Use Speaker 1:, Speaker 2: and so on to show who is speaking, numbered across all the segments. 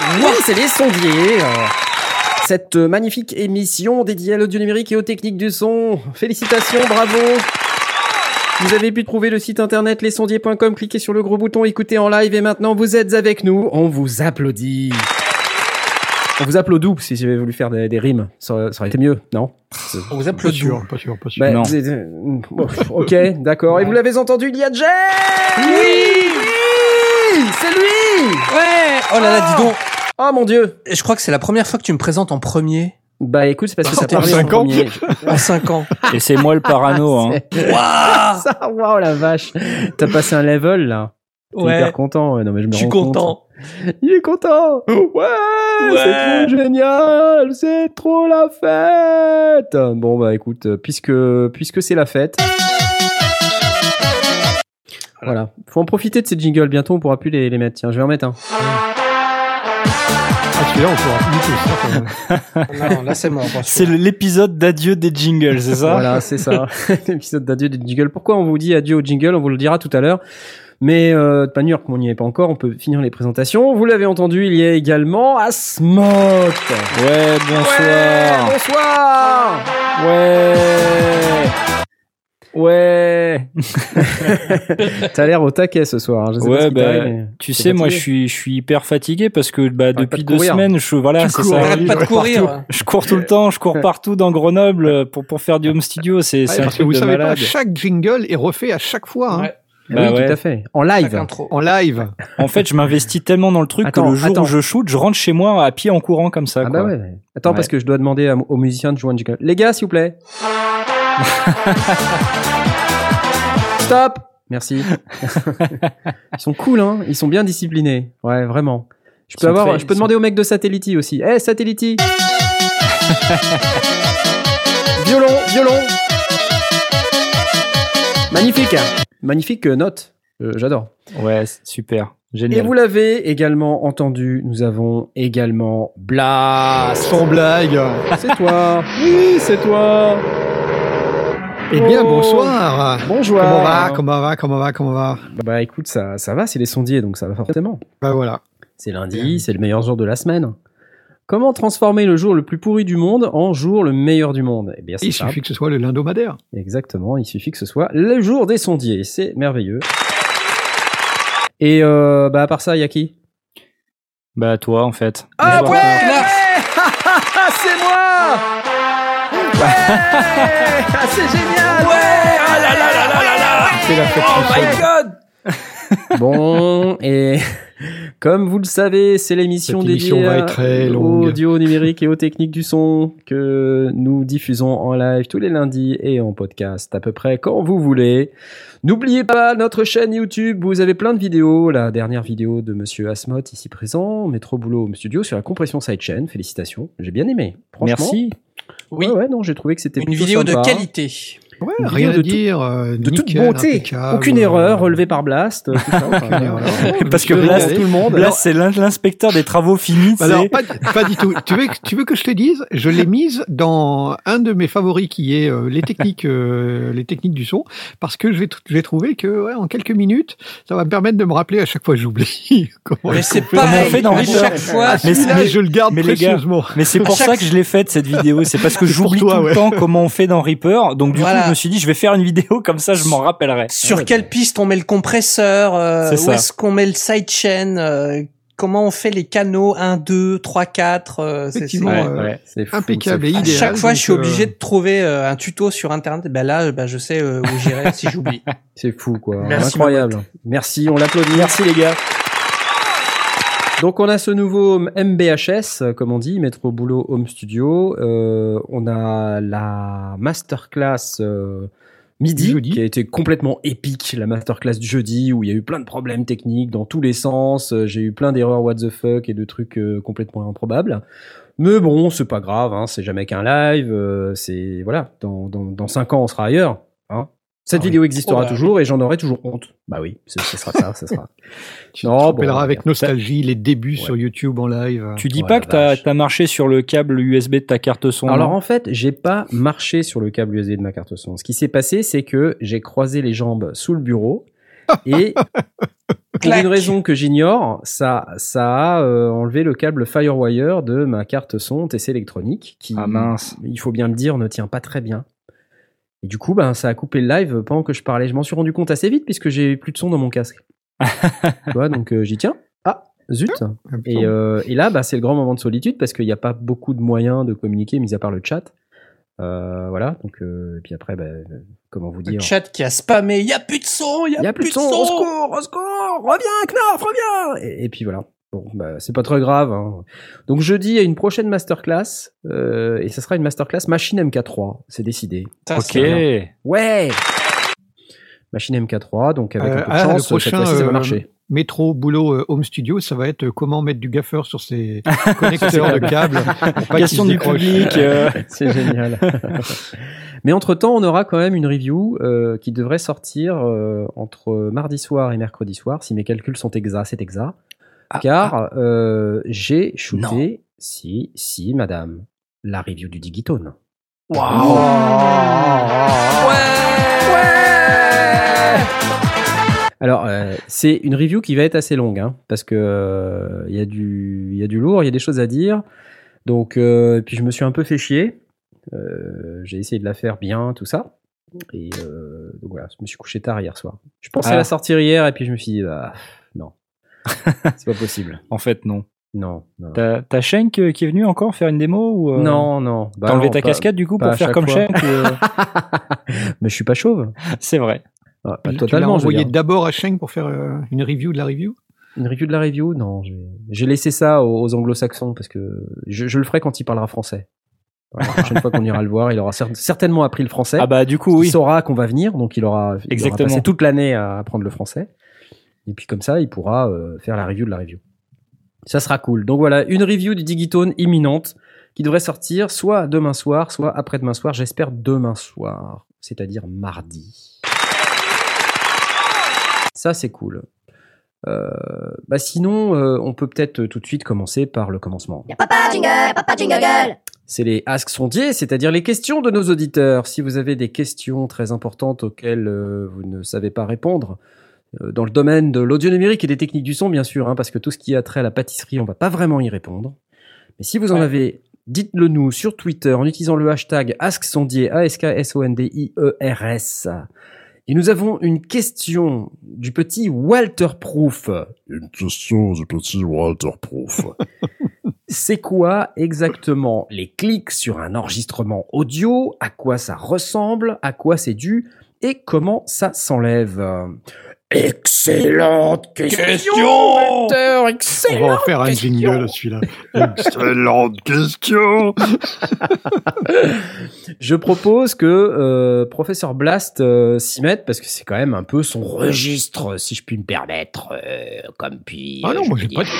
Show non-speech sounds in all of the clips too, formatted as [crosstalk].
Speaker 1: Oui, c'est les sondiers. Cette magnifique émission dédiée à l'audio numérique et aux techniques du son. Félicitations, bravo. Vous avez pu trouver le site internet lesondiers.com, cliquez sur le gros bouton écoutez en live et maintenant vous êtes avec nous, on vous applaudit. On vous applaudit si j'avais voulu faire des, des rimes. Ça, ça, aurait été mieux, non?
Speaker 2: On vous applaudit.
Speaker 3: Pas sûr, pas sûr, pas sûr.
Speaker 1: Bah,
Speaker 3: non.
Speaker 1: ok, d'accord. Et vous l'avez entendu, il y a Jay!
Speaker 2: Oui!
Speaker 1: Oui! C'est lui!
Speaker 2: Ouais! Oh là là, dis donc
Speaker 1: Oh mon dieu
Speaker 2: Je crois que c'est la première fois que tu me présentes en premier
Speaker 1: Bah écoute, c'est parce que
Speaker 2: En
Speaker 1: ça en
Speaker 3: ans
Speaker 1: premier. [laughs]
Speaker 2: en 5 ans.
Speaker 4: Et c'est moi le parano. hein.
Speaker 1: C'est-
Speaker 2: Waouh [laughs]
Speaker 1: Ça, waouh la vache T'as passé un level là T'es
Speaker 2: Ouais.
Speaker 1: hyper content, ouais, non mais je me
Speaker 2: Je suis
Speaker 1: rends compte.
Speaker 2: content.
Speaker 1: Il est content Ouais, C'est trop génial C'est trop la fête Bon bah écoute, euh, puisque, puisque c'est la fête... Voilà, faut en profiter de ces jingles, bientôt on pourra plus les, les mettre. Tiens, je vais en mettre un.
Speaker 3: Ah, celui-là, on pourra plus ça. quand même.
Speaker 2: Non, là c'est bon.
Speaker 4: C'est l'épisode d'adieu des jingles, c'est ça
Speaker 1: Voilà, c'est ça. [laughs] L'épisode d'adieu des jingles. Pourquoi on vous dit adieu au jingle On vous le dira tout à l'heure. Mais euh, de manière comme on n'y est pas encore, on peut finir les présentations. Vous l'avez entendu, il y a également Asmot.
Speaker 4: Ouais, bonsoir.
Speaker 1: bonsoir.
Speaker 4: Ouais. Ouais. [laughs]
Speaker 1: T'as l'air au taquet ce soir. hein. Je sais pas ce
Speaker 4: Ouais,
Speaker 1: qui
Speaker 4: bah,
Speaker 1: mais
Speaker 4: tu sais, moi, je suis, je suis hyper fatigué parce que bah,
Speaker 1: pas
Speaker 4: depuis
Speaker 1: de
Speaker 4: deux
Speaker 1: courir.
Speaker 4: semaines, je, voilà, c'est
Speaker 3: cours,
Speaker 4: ça.
Speaker 3: arrête
Speaker 2: Arrête pas de courir.
Speaker 4: Je cours tout le temps, je cours partout dans Grenoble pour, pour faire du home studio. C'est
Speaker 3: Ouais,
Speaker 4: un
Speaker 3: parce que
Speaker 4: truc
Speaker 3: vous
Speaker 4: de
Speaker 3: savez
Speaker 4: malade.
Speaker 3: pas, chaque jingle est refait à chaque fois, hein,
Speaker 2: Ouais.
Speaker 4: Bah
Speaker 1: oui,
Speaker 4: ouais.
Speaker 1: tout à fait. En live.
Speaker 3: en live.
Speaker 4: En fait, je m'investis tellement dans le truc
Speaker 1: Attends,
Speaker 4: que le jour
Speaker 1: attends.
Speaker 4: où je shoot, je rentre chez moi à pied en courant comme ça.
Speaker 1: Ah bah ouais. Attends,
Speaker 4: Ouais.
Speaker 1: parce que je dois demander aux musiciens de jouer un jingle. Les gars, s'il vous plaît. [laughs] Stop Merci. [laughs] Ils sont cool, hein Ils sont bien disciplinés. Ouais, vraiment. Je peux
Speaker 4: sont
Speaker 1: avoir,
Speaker 4: très-
Speaker 1: je peux
Speaker 4: ils
Speaker 1: demander au mec de Satellity aussi. Eh, Satellity [laughs] Violon, violon Magnifique Magnifique euh, note. Euh, J'adore.
Speaker 4: Ouais, c'est super.
Speaker 1: Et
Speaker 4: Génial.
Speaker 1: vous l'avez également entendu, nous avons également Blast.
Speaker 3: Sans blague.
Speaker 1: C'est toi. Oui, c'est toi.
Speaker 3: Eh bien,
Speaker 1: Oh.
Speaker 3: bonsoir.
Speaker 1: Bonjour.
Speaker 3: Comment va, comment va, comment va, comment va
Speaker 1: Bah, bah, écoute, ça, ça va, c'est les sondiers, donc ça va forcément.
Speaker 3: Bah voilà.
Speaker 1: C'est lundi, c'est le meilleur jour de la semaine. Comment transformer le jour le plus pourri du monde en jour le meilleur du monde? Eh bien, c'est
Speaker 3: Il suffit que ce soit le lindomadaire.
Speaker 1: Exactement, il suffit que ce soit le jour des sondiers. C'est merveilleux. Et euh, bah à part ça, il y a qui?
Speaker 4: Bah toi, en fait.
Speaker 1: Ah
Speaker 4: Bonsoir.
Speaker 1: ouais [laughs] C'est moi Ouais Ah, C'est génial
Speaker 2: Ouais Ah là là là là là là
Speaker 3: C'est la fête
Speaker 2: Oh my god
Speaker 1: Bon, et comme vous le savez, c'est l'émission dédiée
Speaker 3: va
Speaker 1: à-
Speaker 3: être très
Speaker 1: au
Speaker 3: longue.
Speaker 1: audio numérique et aux techniques du son que nous diffusons en live tous les lundis et en podcast à peu près quand vous voulez. N'oubliez pas notre chaîne YouTube, vous avez plein de vidéos. La dernière vidéo de Monsieur Asmot ici présent, Métro Boulot Home Studio sur la compression sidechain. Félicitations, j'ai bien aimé. Franchement,
Speaker 4: Merci.
Speaker 2: Oui,
Speaker 1: Ouais, ouais, non, j'ai trouvé que c'était
Speaker 2: une vidéo de qualité.
Speaker 3: Ouais, rien à
Speaker 1: de tout-
Speaker 3: dire. euh,
Speaker 1: de toute beauté, aucune erreur relevée par Blast. tout ça, enfin,
Speaker 3: Aucune [laughs] erreur.
Speaker 4: Parce que Blast,
Speaker 3: régalé.
Speaker 1: tout le monde.
Speaker 4: Là, c'est l'in- l'inspecteur des travaux finis. tu
Speaker 3: Alors, pas, pas du tout. Tu veux, que- tu veux que je te dise Je l'ai mise dans un de mes favoris qui est euh, les techniques, euh, les techniques du son, parce que je vais, tr- je vais trouver que ouais, en quelques minutes, ça va me permettre de me rappeler à chaque fois que j'oublie. [laughs] comment
Speaker 2: Mais c'est
Speaker 3: qu'on fait.
Speaker 2: pareil,
Speaker 4: on fait dans
Speaker 2: chaque fois.
Speaker 3: Ah,
Speaker 4: Mais mais-
Speaker 3: je le garde
Speaker 4: mais les gars,
Speaker 3: précieusement.
Speaker 4: Mais c'est pour
Speaker 2: chaque-
Speaker 4: ça que je l'ai faite cette vidéo. C'est parce que [laughs] j'oublie tout
Speaker 3: ouais.
Speaker 4: le temps comment on fait dans Reaper. Donc du
Speaker 2: Voilà.
Speaker 4: coup, me suis dit, je vais faire une vidéo comme ça, je m'en rappellerai.
Speaker 2: Sur quelle piste on met le compresseur euh, Où est-ce qu'on met le sidechain euh, Comment on fait les canaux 1, 2, 3, 4 euh, c'est-
Speaker 4: Ouais,
Speaker 3: euh,
Speaker 4: ouais.
Speaker 3: Impeccable
Speaker 1: c'est
Speaker 3: et
Speaker 1: fou.
Speaker 2: À
Speaker 3: idéal.
Speaker 2: chaque fois, je suis
Speaker 3: euh,
Speaker 2: obligé de trouver euh, un tuto sur internet. Ben là, ben, je sais euh, où j'irai si j'oublie. [laughs]
Speaker 1: C'est fou, quoi.
Speaker 2: Merci,
Speaker 1: Incroyable. Merci, on l'applaudit.
Speaker 4: Merci les gars.
Speaker 1: Donc on a ce nouveau MBHS, euh, comme on dit, Métro Boulot Home Studio. Euh, on a la masterclass euh, midi,
Speaker 3: Jeudi.
Speaker 1: qui a été complètement épique, la masterclass du jeudi, où il y a eu plein de problèmes techniques dans tous les sens. J'ai eu plein d'erreurs what the fuck et de trucs euh, complètement improbables. Mais bon, c'est pas grave, hein, c'est jamais qu'un live. c'est voilà, dans, dans, ans, on sera ailleurs. Hein. Cette
Speaker 3: Ah oui.
Speaker 1: vidéo existera
Speaker 2: Oh
Speaker 1: toujours et j'en aurai toujours honte. Bah oui, ce, ce sera ça, ce sera. [laughs]
Speaker 3: Tu
Speaker 1: Non,
Speaker 3: te
Speaker 1: bon,
Speaker 3: rappelleras avec nostalgie les débuts
Speaker 1: Ouais.
Speaker 3: sur YouTube en live.
Speaker 4: Tu dis
Speaker 1: Ouais,
Speaker 4: pas que t'as as marché sur le câble USB de ta carte son.
Speaker 1: Alors en fait, j'ai pas marché sur le câble USB de ma carte son. Ce qui s'est passé, c'est que j'ai croisé les jambes sous le bureau [laughs] et pour une raison que j'ignore, ça ça a euh, enlevé le câble FireWire de ma carte son TC électronique qui
Speaker 4: Ah mince.
Speaker 1: il faut bien le dire ne tient pas très bien. Et du coup, ben ça a coupé le live pendant que je parlais. Je m'en suis rendu compte assez vite puisque j'ai plus de son dans mon casque. [laughs] tu vois, donc euh, j'y tiens. Ah, zut. Et, euh, et là, bah, c'est le grand moment de solitude parce qu'il n'y a pas beaucoup de moyens de communiquer, mis à part le chat. Euh, voilà, donc, euh, et puis après, bah, euh, comment vous
Speaker 2: Le
Speaker 1: dire
Speaker 2: chat qui a spammé, il y a plus de son, il
Speaker 1: n'y a plus de son, au secours, au secours, reviens, Knarf, reviens et, et puis voilà. Bon, bah, c'est pas très grave. hein. Donc jeudi, il y a une prochaine masterclass, euh, et ce sera une masterclass machine MK3, c'est décidé.
Speaker 2: Ça,
Speaker 4: Ok.
Speaker 1: Ouais Machine MK3, donc avec
Speaker 3: Euh,
Speaker 1: un peu de
Speaker 3: ah, le
Speaker 1: chance,
Speaker 3: prochain,
Speaker 1: cette fois-ci, ça va
Speaker 3: euh,
Speaker 1: marcher.
Speaker 3: Métro, boulot, euh, home studio, ça va être euh, comment mettre du gaffeur sur ces [laughs] connecteurs de câbles. pour pas
Speaker 4: Question du public. euh, [laughs]
Speaker 1: C'est génial. [laughs] Mais entre-temps, on aura quand même une review euh, qui devrait sortir euh, entre mardi soir et mercredi soir, si mes calculs sont exacts, c'est exact. Car euh, j'ai shooté, si, si, madame, la review du Digitone. Alors, euh, c'est une review qui va être assez longue, hein, parce que euh, il y a du, il y a du lourd, il y a des choses à dire. Donc, euh, puis je me suis un peu fait chier. Euh, j'ai essayé de la faire bien, tout ça. Et euh, donc voilà, je me suis couché tard hier soir. Je pensais
Speaker 4: Ah.
Speaker 1: la sortir hier, et puis je me suis dit, bah, [laughs] c'est pas possible.
Speaker 4: En fait, non.
Speaker 1: Non, non.
Speaker 4: T'as Shank euh, qui est venu encore faire une démo ou euh,
Speaker 1: Non, non. Bah
Speaker 4: T'as enlevé
Speaker 1: non,
Speaker 4: ta
Speaker 1: pas-
Speaker 4: casquette du coup pour faire comme
Speaker 1: fois.
Speaker 4: Shank euh, [laughs]
Speaker 1: Mais je suis pas chauve. [laughs]
Speaker 4: C'est vrai.
Speaker 1: Ah, pas
Speaker 3: Tu
Speaker 1: totalement. je veux
Speaker 3: envoyé d'abord à Sheng pour faire euh, une review de la review?
Speaker 1: Une review de la review? Non, j'ai- laissé ça aux, aux anglo-saxons parce que je, je le ferai quand il parlera français. La prochaine fois qu'on ira le voir, il aura cer- certainement appris le français.
Speaker 4: Ah bah du coup
Speaker 1: Il
Speaker 4: oui.
Speaker 1: saura qu'on va venir, donc il aura, il aura
Speaker 4: Exactement.
Speaker 1: passé toute l'année à apprendre le français. Et puis comme ça, il pourra euh, faire la review de la review. Ça sera cool. Donc voilà, une review du Digitone imminente qui devrait sortir soit demain soir, soit après-demain soir. J'espère demain soir, c'est-à-dire mardi. Ça, c'est cool. Euh, bah sinon, euh, on peut peut-être tout de suite commencer par le commencement.
Speaker 5: Papa jingle, papa jingle.
Speaker 1: C'est les Ask Sondiers, c'est-à-dire les questions de nos auditeurs. Si vous avez des questions très importantes auxquelles euh, vous ne savez pas répondre, dans le domaine de l'audio numérique et des techniques du son, bien sûr, hein, parce que tout ce qui a trait à la pâtisserie, on va pas vraiment y répondre. Mais si vous en
Speaker 2: Ouais.
Speaker 1: avez, dites-le nous sur Twitter en utilisant le hashtag AskSondier, A-S-K-S-O-N-D-I-E-R-S. Et nous avons une question du petit Walter Proof.
Speaker 6: Une question du petit Walter Proof. [laughs]
Speaker 1: C'est quoi exactement les clics sur un enregistrement audio? À quoi ça ressemble? À quoi c'est dû? Et comment ça s'enlève? Excellente question,
Speaker 2: Question
Speaker 1: Walter,
Speaker 3: On
Speaker 1: excellent
Speaker 3: va en faire un
Speaker 1: question.
Speaker 3: jingle celui-là.
Speaker 6: Excellente question. [laughs]
Speaker 1: Je propose que euh, professeur Blast euh, s'y mette parce que c'est quand même un peu son registre, si je puis me permettre, euh, comme puis.
Speaker 3: Ah non,
Speaker 1: je
Speaker 3: moi j'ai pas dit.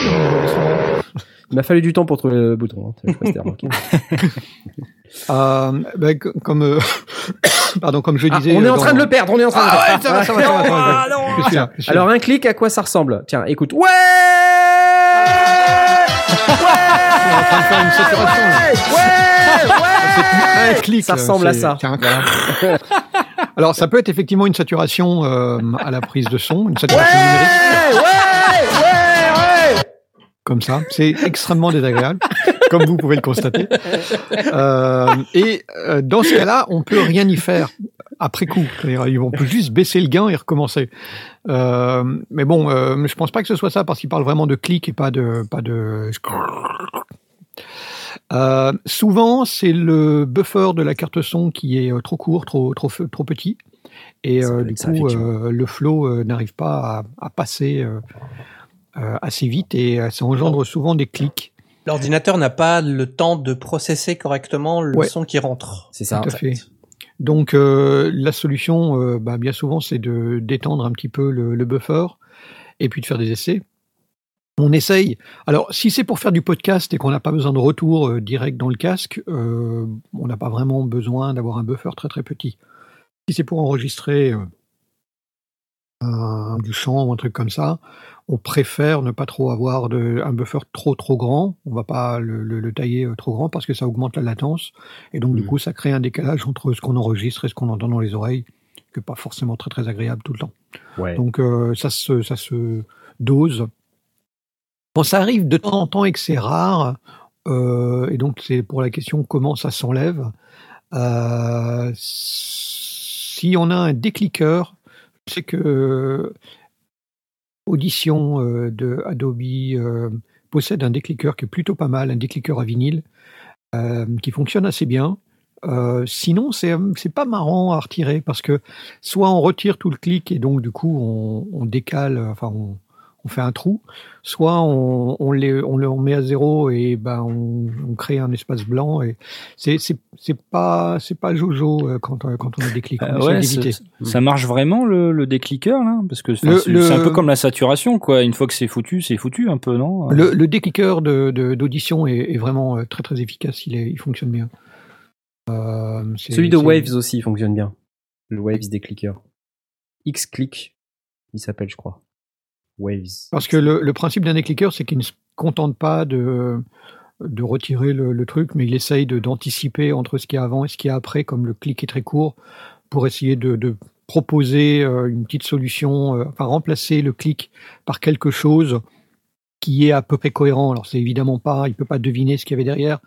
Speaker 1: Il m'a fallu du temps pour trouver le bouton. hein. Je sais pas si t'as remarqué. [laughs]
Speaker 3: Euh, ben, co- comme euh, [coughs] pardon, comme je
Speaker 1: Ah,
Speaker 3: disais.
Speaker 1: on est
Speaker 3: euh,
Speaker 1: en train
Speaker 3: dans-
Speaker 1: de le perdre, on est en train de le perdre.
Speaker 3: ouais.
Speaker 1: Alors un clic, à quoi ça ressemble? Tiens, écoute. Ouais [laughs]
Speaker 3: On est en train de faire une saturation. là.
Speaker 1: Ouais
Speaker 3: C'est plus un clic.
Speaker 1: Ça ressemble à ça.
Speaker 3: Alors ça peut être effectivement une saturation euh, à la prise de son, une saturation numérique, comme ça. C'est extrêmement désagréable, [laughs] comme vous pouvez le constater. Euh, et euh, dans ce cas-là, on peut rien y faire après coup. On peut juste baisser le gain et recommencer. Euh, mais bon, je pense pas que ce soit ça parce qu'il parle vraiment de clic et pas de pas de. Souvent, c'est le buffer de la carte son qui est trop court, trop trop trop petit, et du coup, le flow n'arrive pas à, à passer assez vite et euh, ça engendre souvent des clics.
Speaker 2: L'ordinateur n'a pas le temps de processer correctement le
Speaker 3: Ouais.
Speaker 2: son qui rentre.
Speaker 1: C'est ça.
Speaker 3: Tout à fait. donc euh, la solution, euh, bah, bien souvent, c'est de d'étendre un petit peu le, le buffer et puis de faire des essais. On essaye. Alors, si c'est pour faire du podcast et qu'on n'a pas besoin de retour euh, direct dans le casque, euh, on n'a pas vraiment besoin d'avoir un buffer très très petit. Si c'est pour enregistrer euh, un- du chant ou un truc comme ça, on préfère ne pas trop avoir de, un buffer trop trop grand. On va pas le, le- le tailler euh, trop grand parce que ça augmente la latence et donc du
Speaker 1: Mhm.
Speaker 3: coup ça crée un décalage entre ce qu'on enregistre et ce qu'on entend dans les oreilles, qui n'est pas forcément très très agréable tout le temps.
Speaker 1: Ouais.
Speaker 3: Donc euh, ça, se, ça se dose. Bon, ça arrive de temps en temps et que c'est rare. euh, et donc c'est pour la question comment ça s'enlève. Euh, si on a un décliqueur, sais que Audition euh, de Adobe euh, possède un décliqueur qui est plutôt pas mal, un décliqueur à vinyle euh, qui fonctionne assez bien. Sinon, c'est c'est pas marrant à retirer parce que soit on retire tout le clic et donc du coup on, on décale, enfin on, on fait un trou, soit on, on, les, on le on met à zéro et ben on, on crée un espace blanc et c'est c'est c'est pas c'est pas jojo euh, quand euh, quand on a des clics.
Speaker 4: Euh, ouais, ça marche vraiment le, le décliqueur là? Parce que c'est un peu comme la saturation quoi. Une fois que c'est foutu, c'est foutu un peu, non?
Speaker 3: Le, le décliqueur de- de- d'audition est, est vraiment très très efficace, il, est, il fonctionne bien. Euh, c'est-
Speaker 1: Celui de Waves aussi fonctionne bien. Le Waves clickers. X-Click, il s'appelle, je crois.
Speaker 3: Parce que le, principe d'un décliqueur, c'est qu'il ne se contente pas de, de retirer le, truc, mais il essaye d'anticiper entre ce qu'il y a avant et ce qu'il y a après, comme le clic est très court, pour essayer de, de proposer euh, une petite solution, euh, enfin remplacer le clic par quelque chose qui est à peu près cohérent. Alors c'est évidemment pas, il peut pas deviner ce qu'il y avait derrière,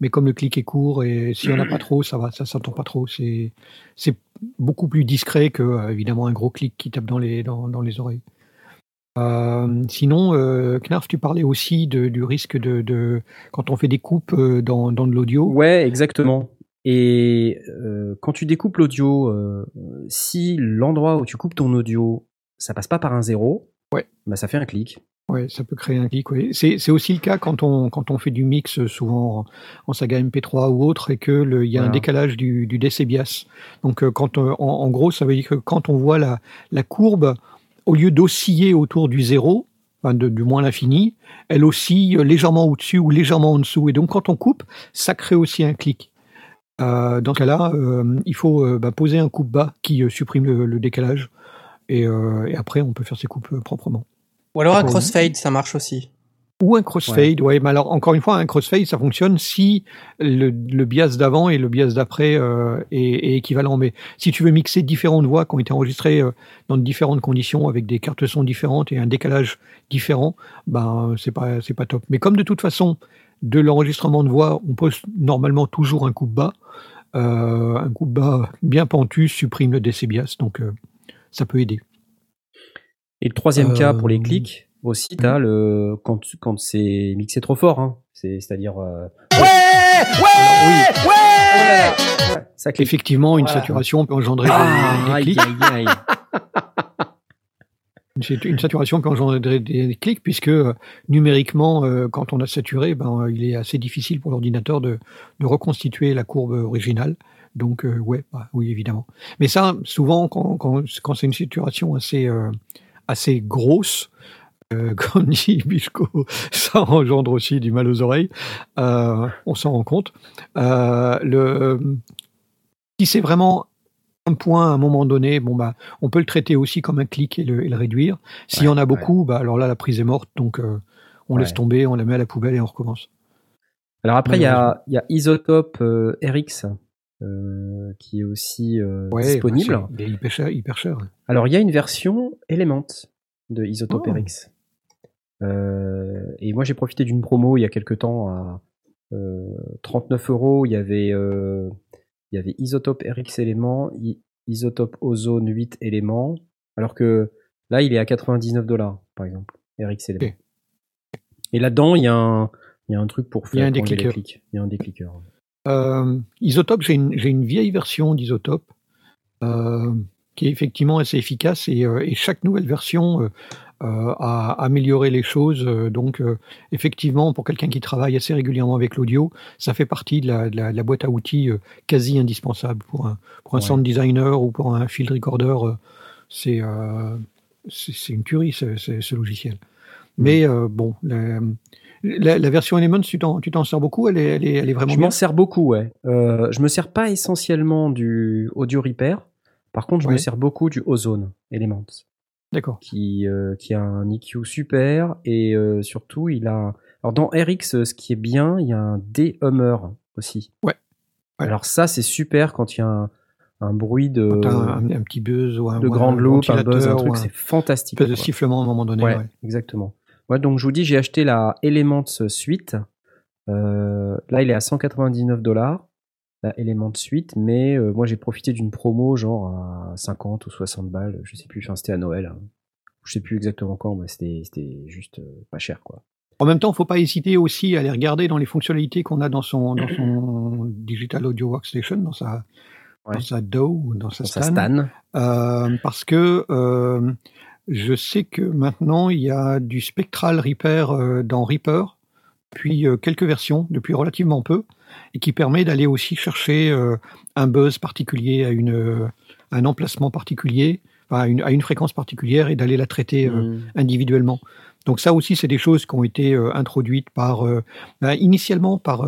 Speaker 3: mais comme le clic est court et s'il y en a pas trop, ça va, ça s'entend pas trop. C'est c'est beaucoup plus discret que euh, évidemment un gros clic qui tape dans les dans, dans les oreilles. Euh, sinon, euh, Knarf, tu parlais aussi de, du risque de, de quand on fait des coupes euh, dans, dans de l'audio.
Speaker 1: Ouais, exactement. Et euh, quand tu découpes l'audio, si l'endroit où tu coupes ton audio, ça passe pas par un zéro,
Speaker 3: Ouais.
Speaker 1: bah ça fait un clic.
Speaker 3: Ouais, ça peut créer un clic. C'est aussi le cas quand on quand on fait du mix, souvent en, en saga MP3 ou autre, et que le- il y a un décalage du, du décébias. Donc quand en, en gros, ça veut dire que quand on voit la, la courbe, au lieu d'osciller autour du zéro, enfin de- du moins l'infini, elle oscille légèrement au-dessus ou légèrement en dessous. Et donc quand on coupe, ça crée aussi un clic. Euh, dans ce cas-là, euh, il faut euh, bah, poser un coupe bas qui supprime le, le décalage. Et, et après, on peut faire ses coupes proprement.
Speaker 2: Ou alors un
Speaker 3: D'accord.
Speaker 2: crossfade, ça marche aussi.
Speaker 3: Ou un crossfade, ouais. mais alors encore une fois, un crossfade, ça fonctionne si le, le bias d'avant et le bias d'après euh, est, est équivalent. Mais si tu veux mixer différentes voix qui ont été enregistrées euh, dans différentes conditions avec des cartes son différentes et un décalage différent, ben c'est pas c'est pas top. Mais comme de toute façon, de l'enregistrement de voix, on pose normalement toujours un coup bas. Euh, un coup bas bien pentu supprime le décébias, donc euh, ça peut aider.
Speaker 1: Et le troisième
Speaker 3: Euh,
Speaker 1: cas pour les clics, aussi, t'as le quand, quand c'est mixé trop fort, hein. C'est, c'est-à-dire. euh,
Speaker 2: Ouais Ouais
Speaker 1: ouais, ça clique.
Speaker 3: Effectivement, une
Speaker 2: Voilà.
Speaker 3: saturation peut engendrer des-
Speaker 1: Ah,
Speaker 3: clics.
Speaker 1: aïe, [laughs]
Speaker 3: une saturation peut engendrer des clics puisque euh, numériquement, euh, quand on a saturé, ben, il est assez difficile pour l'ordinateur de, de reconstituer la courbe originale. Donc, ouais, bah, oui, évidemment. Mais ça, souvent, quand, quand, quand c'est une saturation assez, euh, assez grosse, euh, dit Bisco, ça engendre aussi du mal aux oreilles. Euh, on s'en rend compte. Euh, le, si c'est vraiment un point à un moment donné, bon bah, on peut le traiter aussi comme un clic et le, et le réduire. S'il y en a beaucoup, bah alors là la prise est morte, donc euh, on
Speaker 1: Ouais.
Speaker 3: laisse tomber, on la met à la poubelle et on recommence.
Speaker 1: Alors après, il y a, y a Isotope euh, RX euh, qui est aussi euh,
Speaker 3: Ouais,
Speaker 1: disponible.
Speaker 3: bah, c'est- il est hyper cher, hyper cher.
Speaker 1: Alors, il y a une version Element de Isotope
Speaker 3: Oh.
Speaker 1: RX. Euh, et moi, j'ai profité d'une promo il y a quelques temps à euh, 39 euros. Il y avait, euh, il y avait Isotope RX éléments, Isotope Ozone 8 éléments, alors que là, il est à 99 dollars, par exemple, RX éléments. Et là-dedans, il y a un, il y a un truc pour
Speaker 3: Il y a
Speaker 1: faire
Speaker 3: un
Speaker 1: enlever les
Speaker 3: décliqueur.
Speaker 1: clics. Il y a un décliqueur.
Speaker 3: Euh, Isotope, j'ai une, j'ai une vieille version d'Isotope euh, qui est effectivement assez efficace et, euh, et chaque nouvelle version euh, euh, à améliorer les choses. Euh, donc, euh, effectivement, pour quelqu'un qui travaille assez régulièrement avec l'audio, ça fait partie de la, de la- de la boîte à outils euh, quasi indispensable pour un, pour un
Speaker 1: Ouais.
Speaker 3: sound designer ou pour un field recorder. euh, c'est euh, une tuerie ce, ce- ce logiciel. Mais euh, bon, la, la- la version Elements, tu t'en tu t'en sers beaucoup, elle est, elle est, elle est vraiment
Speaker 1: Je m'en sers beaucoup, ouais. Euh, je me sers pas essentiellement du Audio Repair. Par contre, je me sers beaucoup du Ozone Elements,
Speaker 3: D'accord.
Speaker 1: qui, euh, qui a un EQ super et euh, surtout, il a. Alors, dans RX, euh, ce qui est bien, il y a un D-Hummer aussi.
Speaker 3: Ouais. Ouais.
Speaker 1: Alors, ça, c'est super quand il y a un, un bruit de,
Speaker 3: un, un petit buzz ou un,
Speaker 1: de grande loupe, un buzz, un truc, c'est fantastique.
Speaker 3: espèce de sifflement à un moment donné.
Speaker 1: Ouais,
Speaker 3: ouais.
Speaker 1: exactement. Ouais, donc je vous dis, j'ai acheté la Elements Suite. Euh, là, il est à 199 dollars, la Elements Suite, mais euh, moi j'ai profité d'une promo genre à 50 ou 60 balles, je sais plus, enfin c'était à Noël. hein. Je sais plus exactement quand, mais c'était juste euh, pas cher quoi.
Speaker 3: En même temps, faut pas hésiter aussi à aller regarder dans les fonctionnalités qu'on a dans son, dans son Digital Audio Workstation, dans sa,
Speaker 1: Ouais.
Speaker 3: dans sa DAW ou dans sa Stan. Euh, parce que je sais que maintenant, il y a du Spectral Repair dans Reaper, puis quelques versions, depuis relativement peu, et qui permet d'aller aussi chercher euh, un buzz particulier à une, euh, un emplacement particulier, à une, à une fréquence particulière, et d'aller la traiter euh,
Speaker 1: Mm.
Speaker 3: individuellement. Donc ça aussi, c'est des choses qui ont été introduites par bah, initialement par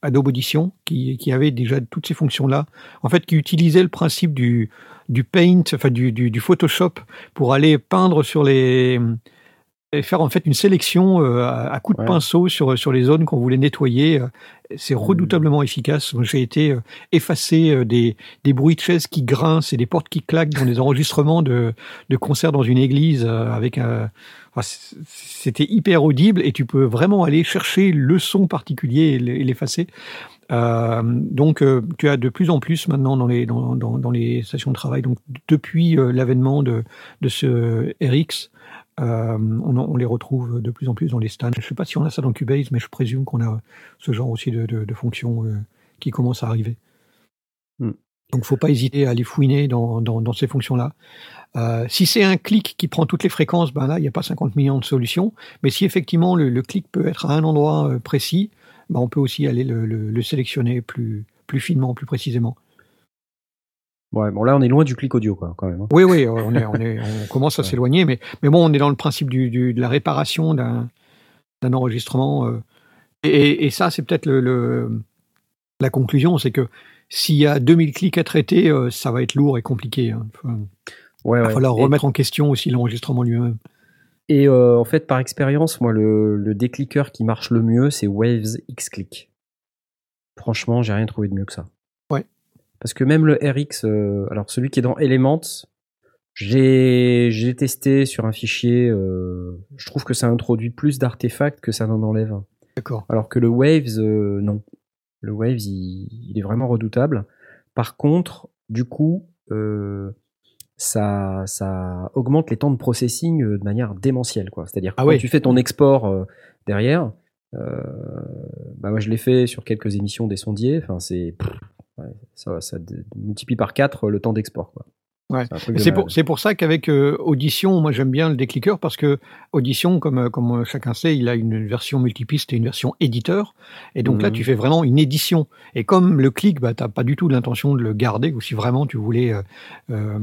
Speaker 3: Adobe Audition, qui, qui avait déjà toutes ces fonctions-là. En fait, qui utilisait le principe du, du Paint, enfin du, du, du Photoshop, pour aller peindre sur les et faire en fait une sélection euh, à, coups de
Speaker 1: Ouais.
Speaker 3: pinceau sur sur les zones qu'on voulait nettoyer. Euh, C'est redoutablement efficace. J'ai été euh, effacé des des bruits de chaises qui grincent et des portes qui claquent dans les [laughs] enregistrements de de concerts dans une église avec un enfin, c- c'était hyper audible et tu peux vraiment aller chercher le son particulier et l'effacer. Euh, donc, euh, tu as de plus en plus maintenant dans les dans, dans, dans les stations de travail. Donc, depuis euh, l'avènement de de ce RX, euh, on, les retrouve de plus en plus dans les stands. Je ne sais pas si on a ça dans Cubase, mais je présume qu'on a ce genre aussi de, de, de fonctions euh, qui commencent à arriver.
Speaker 1: Hmm.
Speaker 3: Donc, faut pas hésiter à aller fouiner dans, dans, dans ces fonctions-là. Euh, si c'est un clic qui prend toutes les fréquences, ben là, il n'y a pas 50 millions de solutions. Mais si effectivement le, le clic peut être à un endroit précis, ben on peut aussi aller le, le, le sélectionner plus, plus finement, plus précisément.
Speaker 1: Ouais, bon là on est loin du clic audio quoi quand même. hein.
Speaker 3: Oui, oui, on, est, on, est, on [laughs] commence à s'éloigner, mais, mais bon, on est dans le principe du, du- de la réparation d'un d'un enregistrement. euh. et, et ça, c'est peut-être le, le- la conclusion, c'est que s'il y a 2000 clics à traiter, euh, ça va être lourd et compliqué. hein. Enfin,
Speaker 1: Ouais,
Speaker 3: Il va
Speaker 1: ouais.
Speaker 3: falloir
Speaker 1: Et-
Speaker 3: remettre en question aussi l'enregistrement lui-même.
Speaker 1: Et euh, en fait, par expérience, moi, le, le décliqueur qui marche le mieux, c'est Waves X-Click. Franchement, j'ai rien trouvé de mieux que ça. Parce que même le RX, euh, alors celui qui est dans Elements, j'ai testé sur un fichier. euh, je trouve que ça introduit plus d'artefacts que ça n'en enlève.
Speaker 3: D'accord.
Speaker 1: Alors que le Waves, euh, non. Le Waves, il, il est vraiment redoutable. Par contre, du coup, euh, ça, ça augmente les temps de processing euh, de manière démentielle. quoi. C'est-à-dire que
Speaker 3: Ah
Speaker 1: quand
Speaker 3: oui.
Speaker 1: tu fais ton export euh, derrière, euh, bah moi je l'ai fait sur quelques émissions des sondiers. Enfin, c'est ouais, ça, ça multiplie par 4 le temps d'export. quoi.
Speaker 3: Ouais.
Speaker 1: C'est
Speaker 3: pour, ça qu'avec euh, Audition, moi j'aime bien le décliqueur parce que Audition, comme, euh, comme chacun sait, il a une version multipiste et une version éditeur. Et donc là,
Speaker 1: Mhm.
Speaker 3: tu fais vraiment une édition. Et comme le clic, bah, tu n'as pas du tout l'intention de le garder, ou si vraiment tu voulais euh, euh,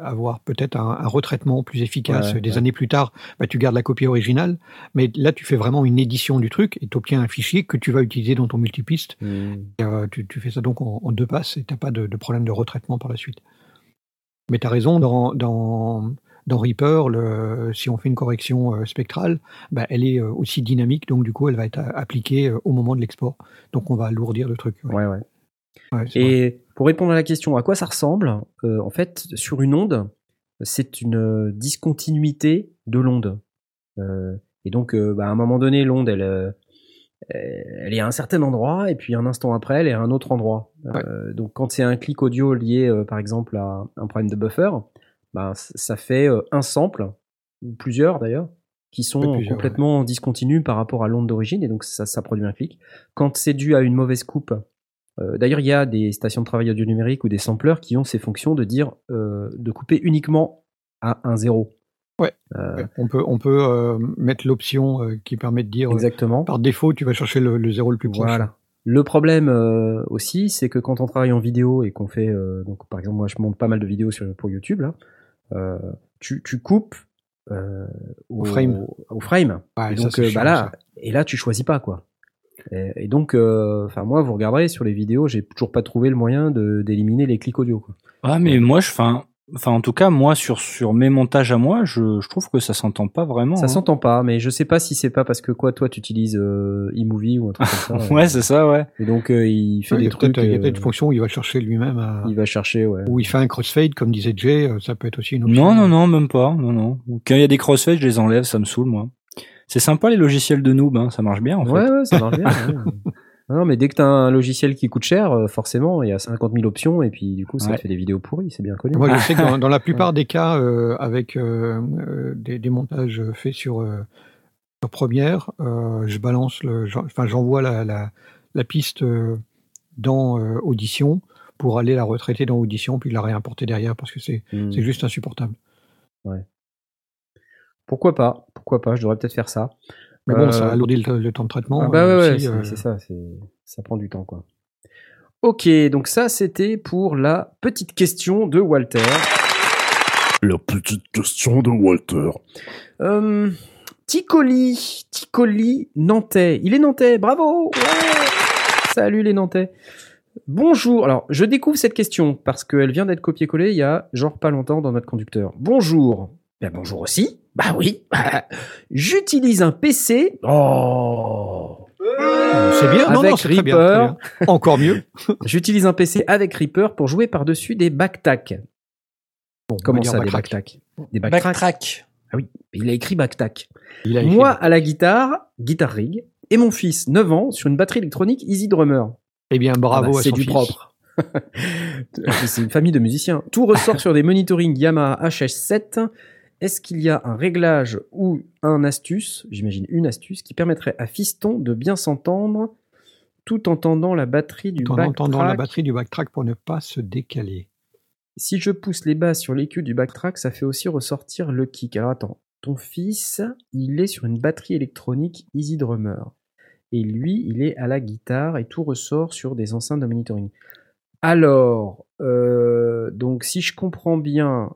Speaker 3: avoir peut-être un, un retraitement plus efficace
Speaker 1: Ouais,
Speaker 3: des
Speaker 1: ouais.
Speaker 3: années plus tard, bah, tu gardes la copie originale. Mais là, tu fais vraiment une édition du truc et tu obtiens un fichier que tu vas utiliser dans ton multipiste.
Speaker 1: Mm.
Speaker 3: Et, euh, tu, tu fais ça donc en, en deux passes et tu n'as pas de, de problème de retraitement par la suite. Mais tu as raison, dans, dans, dans Reaper, le, si on fait une correction euh, spectrale, bah, elle est euh, aussi dynamique, donc du coup elle va être euh, appliquée euh, au moment de l'export. Donc on va alourdir le truc. Ouais.
Speaker 1: Ouais,
Speaker 3: vrai.
Speaker 1: Et pour répondre à la question à quoi ça ressemble, en fait, sur une onde, c'est une discontinuité de l'onde. Et donc, bah, à un moment donné, l'onde, elle, elle est à un certain endroit, et puis un instant après, elle est à un autre endroit. Euh, donc, quand c'est un clic audio lié, euh, par exemple, à un problème de buffer, bah, ça fait euh, un sample, ou plusieurs d'ailleurs, qui sont complètement discontinus par rapport à l'onde d'origine, et donc ça, ça produit un clic. Quand c'est dû à une mauvaise coupe, euh, D'ailleurs, il y a des stations de travail audio numérique ou des sampleurs qui ont ces fonctions de dire euh, de couper uniquement à un zéro.
Speaker 3: Ouais.
Speaker 1: Euh,
Speaker 3: Ouais, On peut, on peut euh, mettre l'option euh, qui permet de dire euh,
Speaker 1: Exactement.
Speaker 3: par défaut, tu vas chercher le, le zéro le plus proche.
Speaker 1: Voilà. Le problème euh, aussi, c'est que quand on travaille en vidéo et qu'on fait, euh, donc par exemple, moi je monte pas mal de vidéos sur, pour YouTube là, euh, tu, tu coupes euh, au,
Speaker 3: frame.
Speaker 1: au frame.
Speaker 3: Ouais,
Speaker 1: Et donc euh, bah là, et là tu choisis pas quoi. Et, et donc, euh, enfin moi, vous regarderez sur les vidéos, j'ai toujours pas trouvé le moyen de d'éliminer les clics audio. Quoi.
Speaker 4: Ah, mais moi, je, enfin, enfin, en tout cas, moi, sur, sur mes montages à moi, je, je trouve que ça s'entend pas vraiment.
Speaker 1: Ça
Speaker 4: hein.
Speaker 1: s'entend pas, mais je sais pas si c'est pas parce que quoi, toi, tu utilises euh, iMovie ou un truc comme ça. [laughs]
Speaker 4: Ouais, c'est ça, ouais.
Speaker 1: Et donc euh, il fait
Speaker 3: Ouais, il y
Speaker 1: des
Speaker 3: a peut-être
Speaker 1: trucs.
Speaker 3: il y a
Speaker 1: euh,
Speaker 3: peut-être une fonction où il va chercher lui-même, à-
Speaker 1: il va chercher, ouais.
Speaker 3: où il fait un crossfade, comme disait Jay, euh, ça peut être aussi une option.
Speaker 4: Non, non, non, même pas. Non, non. Quand il y a des crossfades, je les enlève, ça me saoule, moi. C'est sympa les logiciels de noob, hein, ça marche bien en fait.
Speaker 1: Ouais, ouais, ça marche bien. [laughs] ouais. Non, mais dès que t'as un logiciel qui coûte cher, euh, forcément, il y a 50 000 options et puis du coup, ça
Speaker 4: Ouais.
Speaker 1: te fait des vidéos pourries, c'est bien connu.
Speaker 3: Moi, je sais que dans, dans la [laughs] plupart des cas, euh, avec euh, des, des montages faits sur, sur Premiere, euh, je balance le, enfin, j'envoie la, la, la piste dans Audition pour aller la retraiter dans Audition puis la réimporter derrière parce que c'est c'est juste insupportable.
Speaker 1: Pourquoi pas Pourquoi pas Je devrais peut-être faire ça.
Speaker 3: Mais bon,
Speaker 1: Euh,
Speaker 3: ça alourdit le, le temps de traitement.
Speaker 1: Ah bah ouais,
Speaker 3: euh,
Speaker 1: ouais,
Speaker 3: aussi,
Speaker 1: c'est
Speaker 3: euh,
Speaker 1: c'est ça, ça prend du temps quoi. Ok, donc ça c'était pour la petite question de Walter.
Speaker 6: La petite question de Walter.
Speaker 1: Euh, Ticoli, Ticoli Nantais. Il est Nantais, bravo Ouais Salut les Nantais. Bonjour. Alors, je découvre cette question parce qu'elle vient d'être copiée-collée il y a genre pas longtemps dans notre conducteur. Bonjour. Ben bonjour aussi. Bah oui. [laughs] J'utilise un PC. Oh.
Speaker 3: C'est bien, non,
Speaker 1: Avec
Speaker 3: non, c'est très bien,
Speaker 1: Reaper.
Speaker 3: très bien. [laughs] Encore mieux. [laughs]
Speaker 1: J'utilise un PC avec Reaper pour jouer par-dessus des backtack.
Speaker 3: Bon,
Speaker 1: Comment ça, des backtack Des backtrack.
Speaker 2: Backtrack.
Speaker 1: Ah oui, il a écrit backtack.
Speaker 3: Il a écrit-
Speaker 1: Moi à la guitare, guitare rig, et mon fils, 9 ans, sur une batterie électronique Easy Drummer.
Speaker 3: Eh bien, bravo
Speaker 1: Ah bah,
Speaker 3: à
Speaker 1: C'est
Speaker 3: son
Speaker 1: du
Speaker 3: fils.
Speaker 1: propre. c'est une famille de musiciens. Tout ressort sur des monitoring Yamaha HS7. Est-ce qu'il y a un réglage ou un astuce, j'imagine une astuce, qui permettrait à Fiston de bien s'entendre tout en tendant la batterie du
Speaker 3: En entendant la
Speaker 1: backtrack
Speaker 3: batterie du backtrack pour ne pas se décaler.
Speaker 1: Si je pousse les basses sur l'écu du backtrack, ça fait aussi ressortir le kick. Alors attends, ton fils, il est sur une batterie électronique Easy Drummer. Et lui, il est à la guitare et tout ressort sur des enceintes de monitoring. Alors, euh, donc si je comprends bien,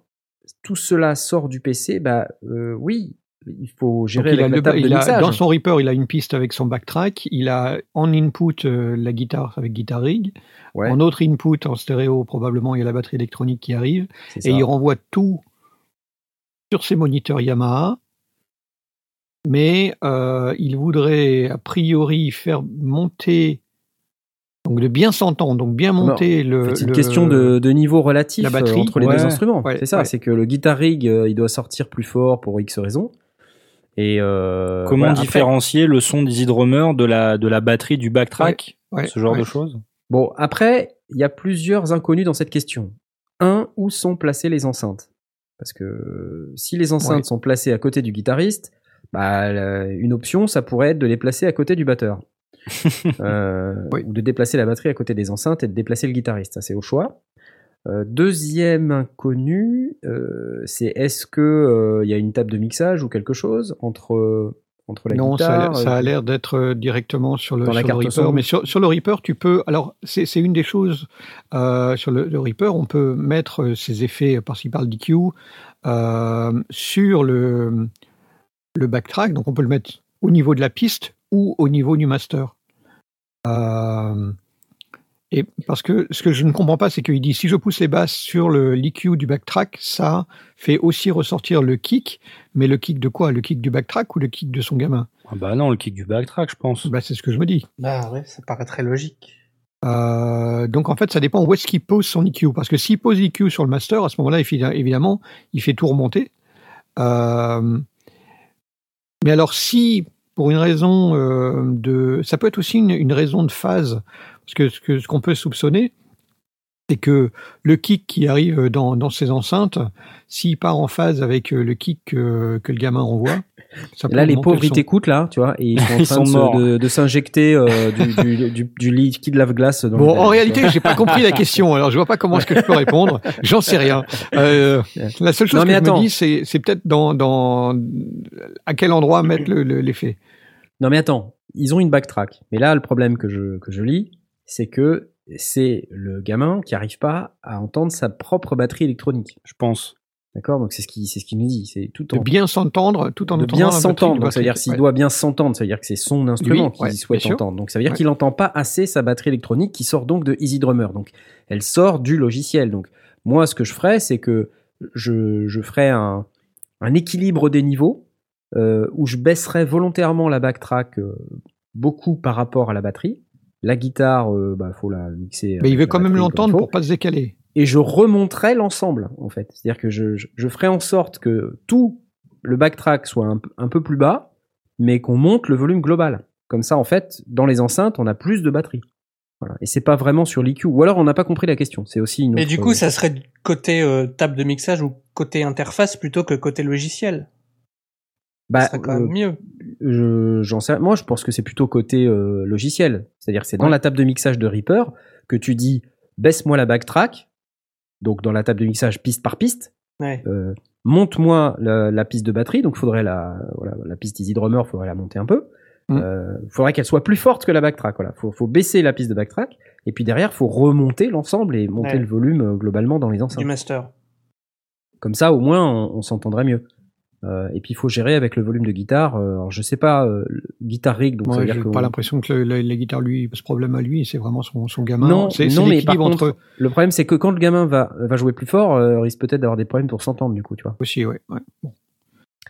Speaker 1: tout cela sort du PC, bah euh, oui, il faut
Speaker 3: Donc,
Speaker 1: gérer
Speaker 3: il
Speaker 1: la
Speaker 3: le-
Speaker 1: table de
Speaker 3: a- dans son Reaper, il a une piste avec son backtrack. Il a en input euh, la guitare avec Guitar Rig.
Speaker 1: Ouais,
Speaker 3: En autre input, en stéréo, probablement, il y a la batterie électronique qui arrive. Et
Speaker 1: ça.
Speaker 3: il renvoie tout sur ses moniteurs Yamaha. Mais euh, il voudrait a priori faire monter, donc de bien s'entendre, donc bien monter le.
Speaker 1: c'est une
Speaker 3: le-
Speaker 1: question de, de niveau relatif
Speaker 3: la batterie,
Speaker 1: euh, entre les
Speaker 3: ouais,
Speaker 1: deux instruments.
Speaker 3: ouais,
Speaker 1: c'est ça,
Speaker 3: ouais.
Speaker 1: c'est que le guitar rig, euh, il doit sortir plus fort pour X raisons. Et euh,
Speaker 4: Comment
Speaker 1: voilà, après-
Speaker 4: différencier le son d'Easy Drummer de la, de la batterie du backtrack
Speaker 3: Ouais,
Speaker 4: Ce genre
Speaker 3: ouais.
Speaker 4: de choses?
Speaker 1: Bon, après, il y a plusieurs inconnus dans cette question. Un, où sont placées les enceintes? Parce que si les enceintes
Speaker 3: Ouais.
Speaker 1: sont placées à côté du guitariste, bah, une option, ça pourrait être de les placer à côté du batteur. [laughs] Euh,
Speaker 3: Oui.
Speaker 1: Ou de déplacer la batterie à côté des enceintes et de déplacer le guitariste. Ça, c'est au choix. Euh, deuxième inconnu, euh, c'est est-ce que il y a une table de mixage ou quelque chose entre entre la
Speaker 3: non, ça a
Speaker 1: guitare
Speaker 3: l'air- ça a l'air d'être directement sur le,
Speaker 1: la
Speaker 3: sur le Reaper.
Speaker 1: son.
Speaker 3: Mais sur, sur le Reaper, tu peux. Alors, c'est une des choses. sur le, le Reaper, on peut mettre ces effets, parle d'EQ, euh, sur le, le backtrack. Donc, on peut le mettre au niveau de la piste ou au niveau du master. Euh, et parce que ce que je ne comprends pas, c'est qu'il dit si je pousse les basses sur le l'EQ du backtrack, ça fait aussi ressortir le kick. Mais le kick de quoi? Le kick du backtrack ou le kick de son gamin?
Speaker 4: Ah Bah non, le kick du backtrack, je pense.
Speaker 3: bah, c'est ce que je me dis.
Speaker 2: Bah ouais, ça paraît très logique.
Speaker 3: Euh, donc en fait, ça dépend où est-ce qu'il pose son EQ. Parce que s'il pose l'EQ sur le master, à ce moment-là, évidemment, il fait tout remonter. Euh, mais alors si, pour une raison euh, de... Ça peut être aussi une, une raison de phase. Parce que ce qu'on peut soupçonner, c'est que le kick qui arrive dans, dans ces enceintes, s'il part en phase avec euh, le kick que, que le gamin envoie, Ça peut
Speaker 1: Là, les pauvres, ils t'écoutent là, tu vois, et ils [laughs] sont en train
Speaker 4: sont
Speaker 1: de, se-
Speaker 4: morts.
Speaker 1: de, de s'injecter euh, du, du, du, du liquide lave-glace.
Speaker 3: Bon, en réalité, j'ai pas compris la question. Alors, je vois pas comment est-ce que je peux répondre. J'en sais rien. Euh, [laughs] la seule chose
Speaker 1: Non,
Speaker 3: que je
Speaker 1: attends.
Speaker 3: me dis, c'est, c'est peut-être dans, dans à quel endroit mettre le- le- l'effet.
Speaker 1: Non, mais attends, ils ont une backtrack. Mais là, le problème que je, que je lis, c'est que c'est le gamin qui arrive pas à entendre sa propre batterie électronique.
Speaker 4: Je pense.
Speaker 1: D'accord? Donc c'est ce qui c'est ce qu'il nous dit. C'est tout
Speaker 3: De
Speaker 1: en
Speaker 3: bien s'entendre tout en
Speaker 1: de bien s'entendre. Donc ça veut dire s'il
Speaker 3: Ouais.
Speaker 1: doit bien s'entendre, ça veut dire que c'est son instrument qu'il souhaite entendre. Donc ça veut dire
Speaker 3: Ouais.
Speaker 1: qu'il n'entend pas assez sa batterie électronique qui sort donc de Easy Drummer. Donc elle sort du logiciel. Donc moi ce que je ferais c'est que je, je ferais un, un équilibre des niveaux où je baisserais volontairement la backtrack euh, beaucoup par rapport à la batterie. La guitare, euh, bah, faut la mixer.
Speaker 3: Mais il veut quand même l'entendre
Speaker 1: il
Speaker 3: pour pas se décaler.
Speaker 1: et je remonterai l'ensemble en fait. C'est-à-dire que je, je, je ferai en sorte que tout le backtrack soit un, peu plus bas, mais qu'on monte le volume global. Comme ça, en fait, dans les enceintes, on a plus de batterie. Voilà. Et c'est pas vraiment sur l'EQ. Ou alors on n'a pas compris la question. C'est aussi une
Speaker 2: Et
Speaker 1: autre-
Speaker 2: du coup, ça serait côté euh, table de mixage ou côté interface plutôt que côté logiciel.
Speaker 1: Bah,
Speaker 2: quand
Speaker 1: euh,
Speaker 2: même mieux.
Speaker 1: je- j'en sais. Moi, je pense que c'est plutôt côté euh, logiciel. C'est-à-dire que c'est dans
Speaker 3: Ouais.
Speaker 1: la table de mixage de Reaper que tu dis baisse-moi la backtrack. Donc dans la table de mixage piste par piste.
Speaker 2: Ouais.
Speaker 1: euh, monte-moi la, la piste de batterie, donc faudrait la, voilà, la piste Easy Drummer, faudrait la monter un peu.
Speaker 3: Mm.
Speaker 1: Euh, faudrait qu'elle soit plus forte que la backtrack. Voilà, faut, faut baisser la piste de backtrack, et puis derrière, faut remonter l'ensemble et monter
Speaker 2: Ouais.
Speaker 1: le volume euh, globalement dans les enceintes.
Speaker 2: Du master.
Speaker 1: Comme ça, au moins, on, on s'entendrait mieux. Euh, et puis, il faut gérer avec le volume de guitare. Euh, alors, je sais pas, euh, le guitar rig, donc
Speaker 3: Moi, j'ai pas l'impression que le- la guitare lui pose problème à lui. C'est vraiment son, son gamin.
Speaker 1: Non,
Speaker 3: c'est,
Speaker 1: non, mais par contre,
Speaker 3: entre
Speaker 1: le problème, c'est que quand le gamin va, va jouer plus fort, euh, il risque peut-être d'avoir des problèmes pour s'entendre, du coup, tu vois.
Speaker 3: aussi, ouais. ouais. Bon.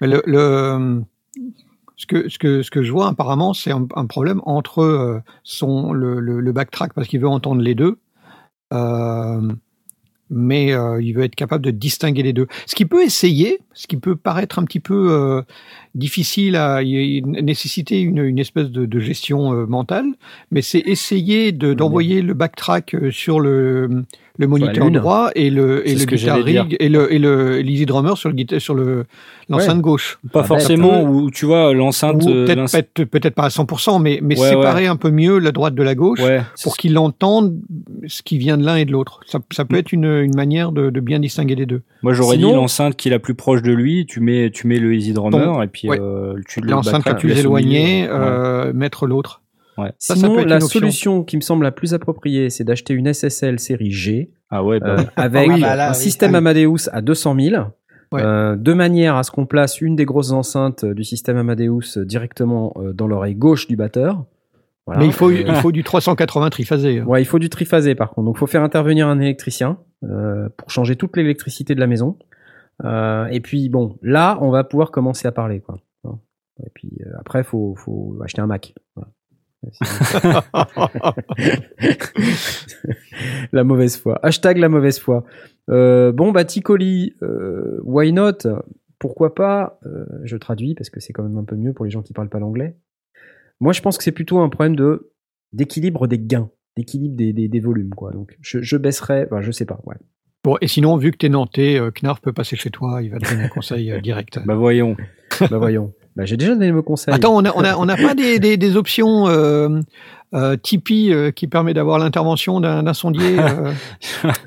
Speaker 3: Mais le, le- ce que ce que ce que je vois apparemment, c'est un, un problème entre euh, son le, le, le backtrack parce qu'il veut entendre les deux, euh, mais euh, il veut être capable de distinguer les deux. Ce qui peut essayer, ce qui peut paraître un petit peu euh, difficile à y- nécessiter une, une espèce de, de gestion euh, mentale, mais c'est essayer de d'envoyer le backtrack sur le le moniteur droit et le et le guitar rig et le et le l'easy drummer sur le sur le l'enceinte gauche.
Speaker 4: Pas
Speaker 1: Ah,
Speaker 4: forcément,
Speaker 1: peut-
Speaker 4: où tu vois, l'enceinte.
Speaker 3: Ou
Speaker 4: euh,
Speaker 3: peut-être peut-être pas à 100%, mais mais
Speaker 4: Ouais,
Speaker 3: séparer un peu mieux la droite de la gauche
Speaker 4: Ouais,
Speaker 3: pour qu'il entende ce qui vient de l'un et de l'autre. Ça, ça peut être une, une manière de, de bien distinguer les deux.
Speaker 4: Moi, j'aurais
Speaker 1: Sinon-
Speaker 4: dit l'enceinte qui est la plus proche de lui. Tu mets, tu mets le Easy Drummer
Speaker 3: Ton-
Speaker 4: et puis
Speaker 3: ouais.
Speaker 4: euh, tu le
Speaker 3: L'enceinte la plus éloignée, euh, mettre l'autre.
Speaker 4: Ouais.
Speaker 3: Ça, ça
Speaker 1: Sinon,
Speaker 3: peut être
Speaker 1: la solution qui me semble la plus appropriée, c'est d'acheter une SSL série G
Speaker 4: Ah ouais, bah,
Speaker 1: euh, avec
Speaker 2: Ah oui, bah là,
Speaker 1: un
Speaker 2: oui.
Speaker 1: système
Speaker 3: oui.
Speaker 1: Amadeus à 200 000,
Speaker 3: Ouais.
Speaker 1: euh, de manière à ce qu'on place une des grosses enceintes euh, du système Amadeus euh, directement euh, dans l'oreille gauche du batteur. Voilà.
Speaker 3: Mais il faut, il faut du 380 triphasé. hein.
Speaker 1: Ouais, il faut du triphasé par contre. Donc, il faut faire intervenir un électricien euh, pour changer toute l'électricité de la maison. Euh, et puis, bon, là, on va pouvoir commencer à parler, quoi. Hein. Et puis euh, après, faut, faut acheter un Mac. [laughs] La mauvaise foi. Hashtag la mauvaise foi. Euh, bon, bah, Ticoli, euh, why not? Pourquoi pas? Euh, Je traduis parce que c'est quand même un peu mieux pour les gens qui parlent pas l'anglais. Moi, je pense que c'est plutôt un problème de d'équilibre des gains, d'équilibre des, des, des volumes, quoi. Donc, je, je baisserais, enfin, je sais pas, ouais.
Speaker 3: Bon, et sinon, vu que t'es nantais, euh, Knarf peut passer chez toi, il va te donner un conseil euh, direct. [laughs]
Speaker 4: bah voyons.
Speaker 1: bah, voyons. Bah, j'ai déjà donné mes conseils.
Speaker 3: Attends, on a, on a, on a pas des, des, des options euh, euh, Tipeee euh, qui permet d'avoir l'intervention d'un d'un sondier [laughs] euh,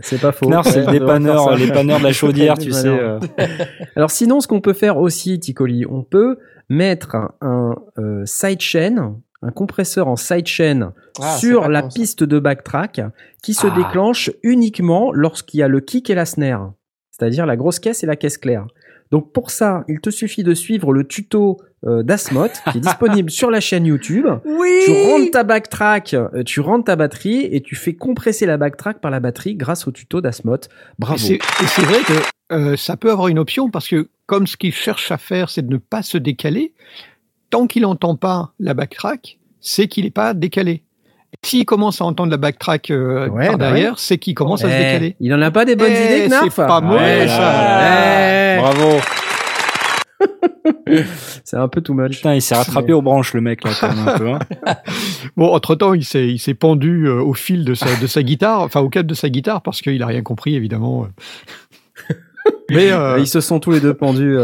Speaker 1: c'est pas faux.
Speaker 4: Knarf, c'est le dépanneur,
Speaker 1: ça.
Speaker 4: dépanneur de la [laughs] chaudière, tu sais. Euh. [laughs]
Speaker 1: Alors sinon, ce qu'on peut faire aussi, Ticoli, on peut mettre un, un, euh, sidechain, un compresseur en sidechain
Speaker 2: Ah,
Speaker 1: sur la piste de backtrack qui se
Speaker 3: Ah.
Speaker 1: déclenche uniquement lorsqu'il y a le kick et la snare, c'est-à-dire la grosse caisse et la caisse claire. Donc pour ça, il te suffit de suivre le tuto euh, d'Asmot qui est [laughs] disponible sur la chaîne YouTube.
Speaker 2: Oui
Speaker 1: Tu rentres ta backtrack, euh, tu rentres ta batterie et tu fais compresser la backtrack par la batterie grâce au tuto d'Asmot.
Speaker 3: Et
Speaker 1: Bravo.
Speaker 3: c'est et c'est vrai que euh, ça peut avoir une option parce que comme ce qu'il cherche à faire, c'est de ne pas se décaler, tant qu'il n'entend pas la backtrack, c'est qu'il n'est pas décalé. S'il commence à entendre la backtrack euh,
Speaker 1: Ouais,
Speaker 3: par
Speaker 1: bah
Speaker 3: derrière, c'est qu'il commence à se
Speaker 1: Eh,
Speaker 3: décaler.
Speaker 1: Il en a pas des bonnes
Speaker 3: Eh,
Speaker 1: idées, Knarf
Speaker 3: c'est pas mauvais, ça.
Speaker 1: Eh,
Speaker 4: Bravo. [laughs]
Speaker 1: C'est un peu too much.
Speaker 4: Putain, il s'est rattrapé aux branches, le mec, là, quand même, un peu. Hein. [laughs]
Speaker 3: Bon, entre-temps, il s'est il s'est pendu euh, au fil de sa, de sa guitare, enfin au câble de sa guitare, parce qu'il a rien compris, évidemment. [laughs] Mais euh,
Speaker 1: Ils se sont tous les deux pendus.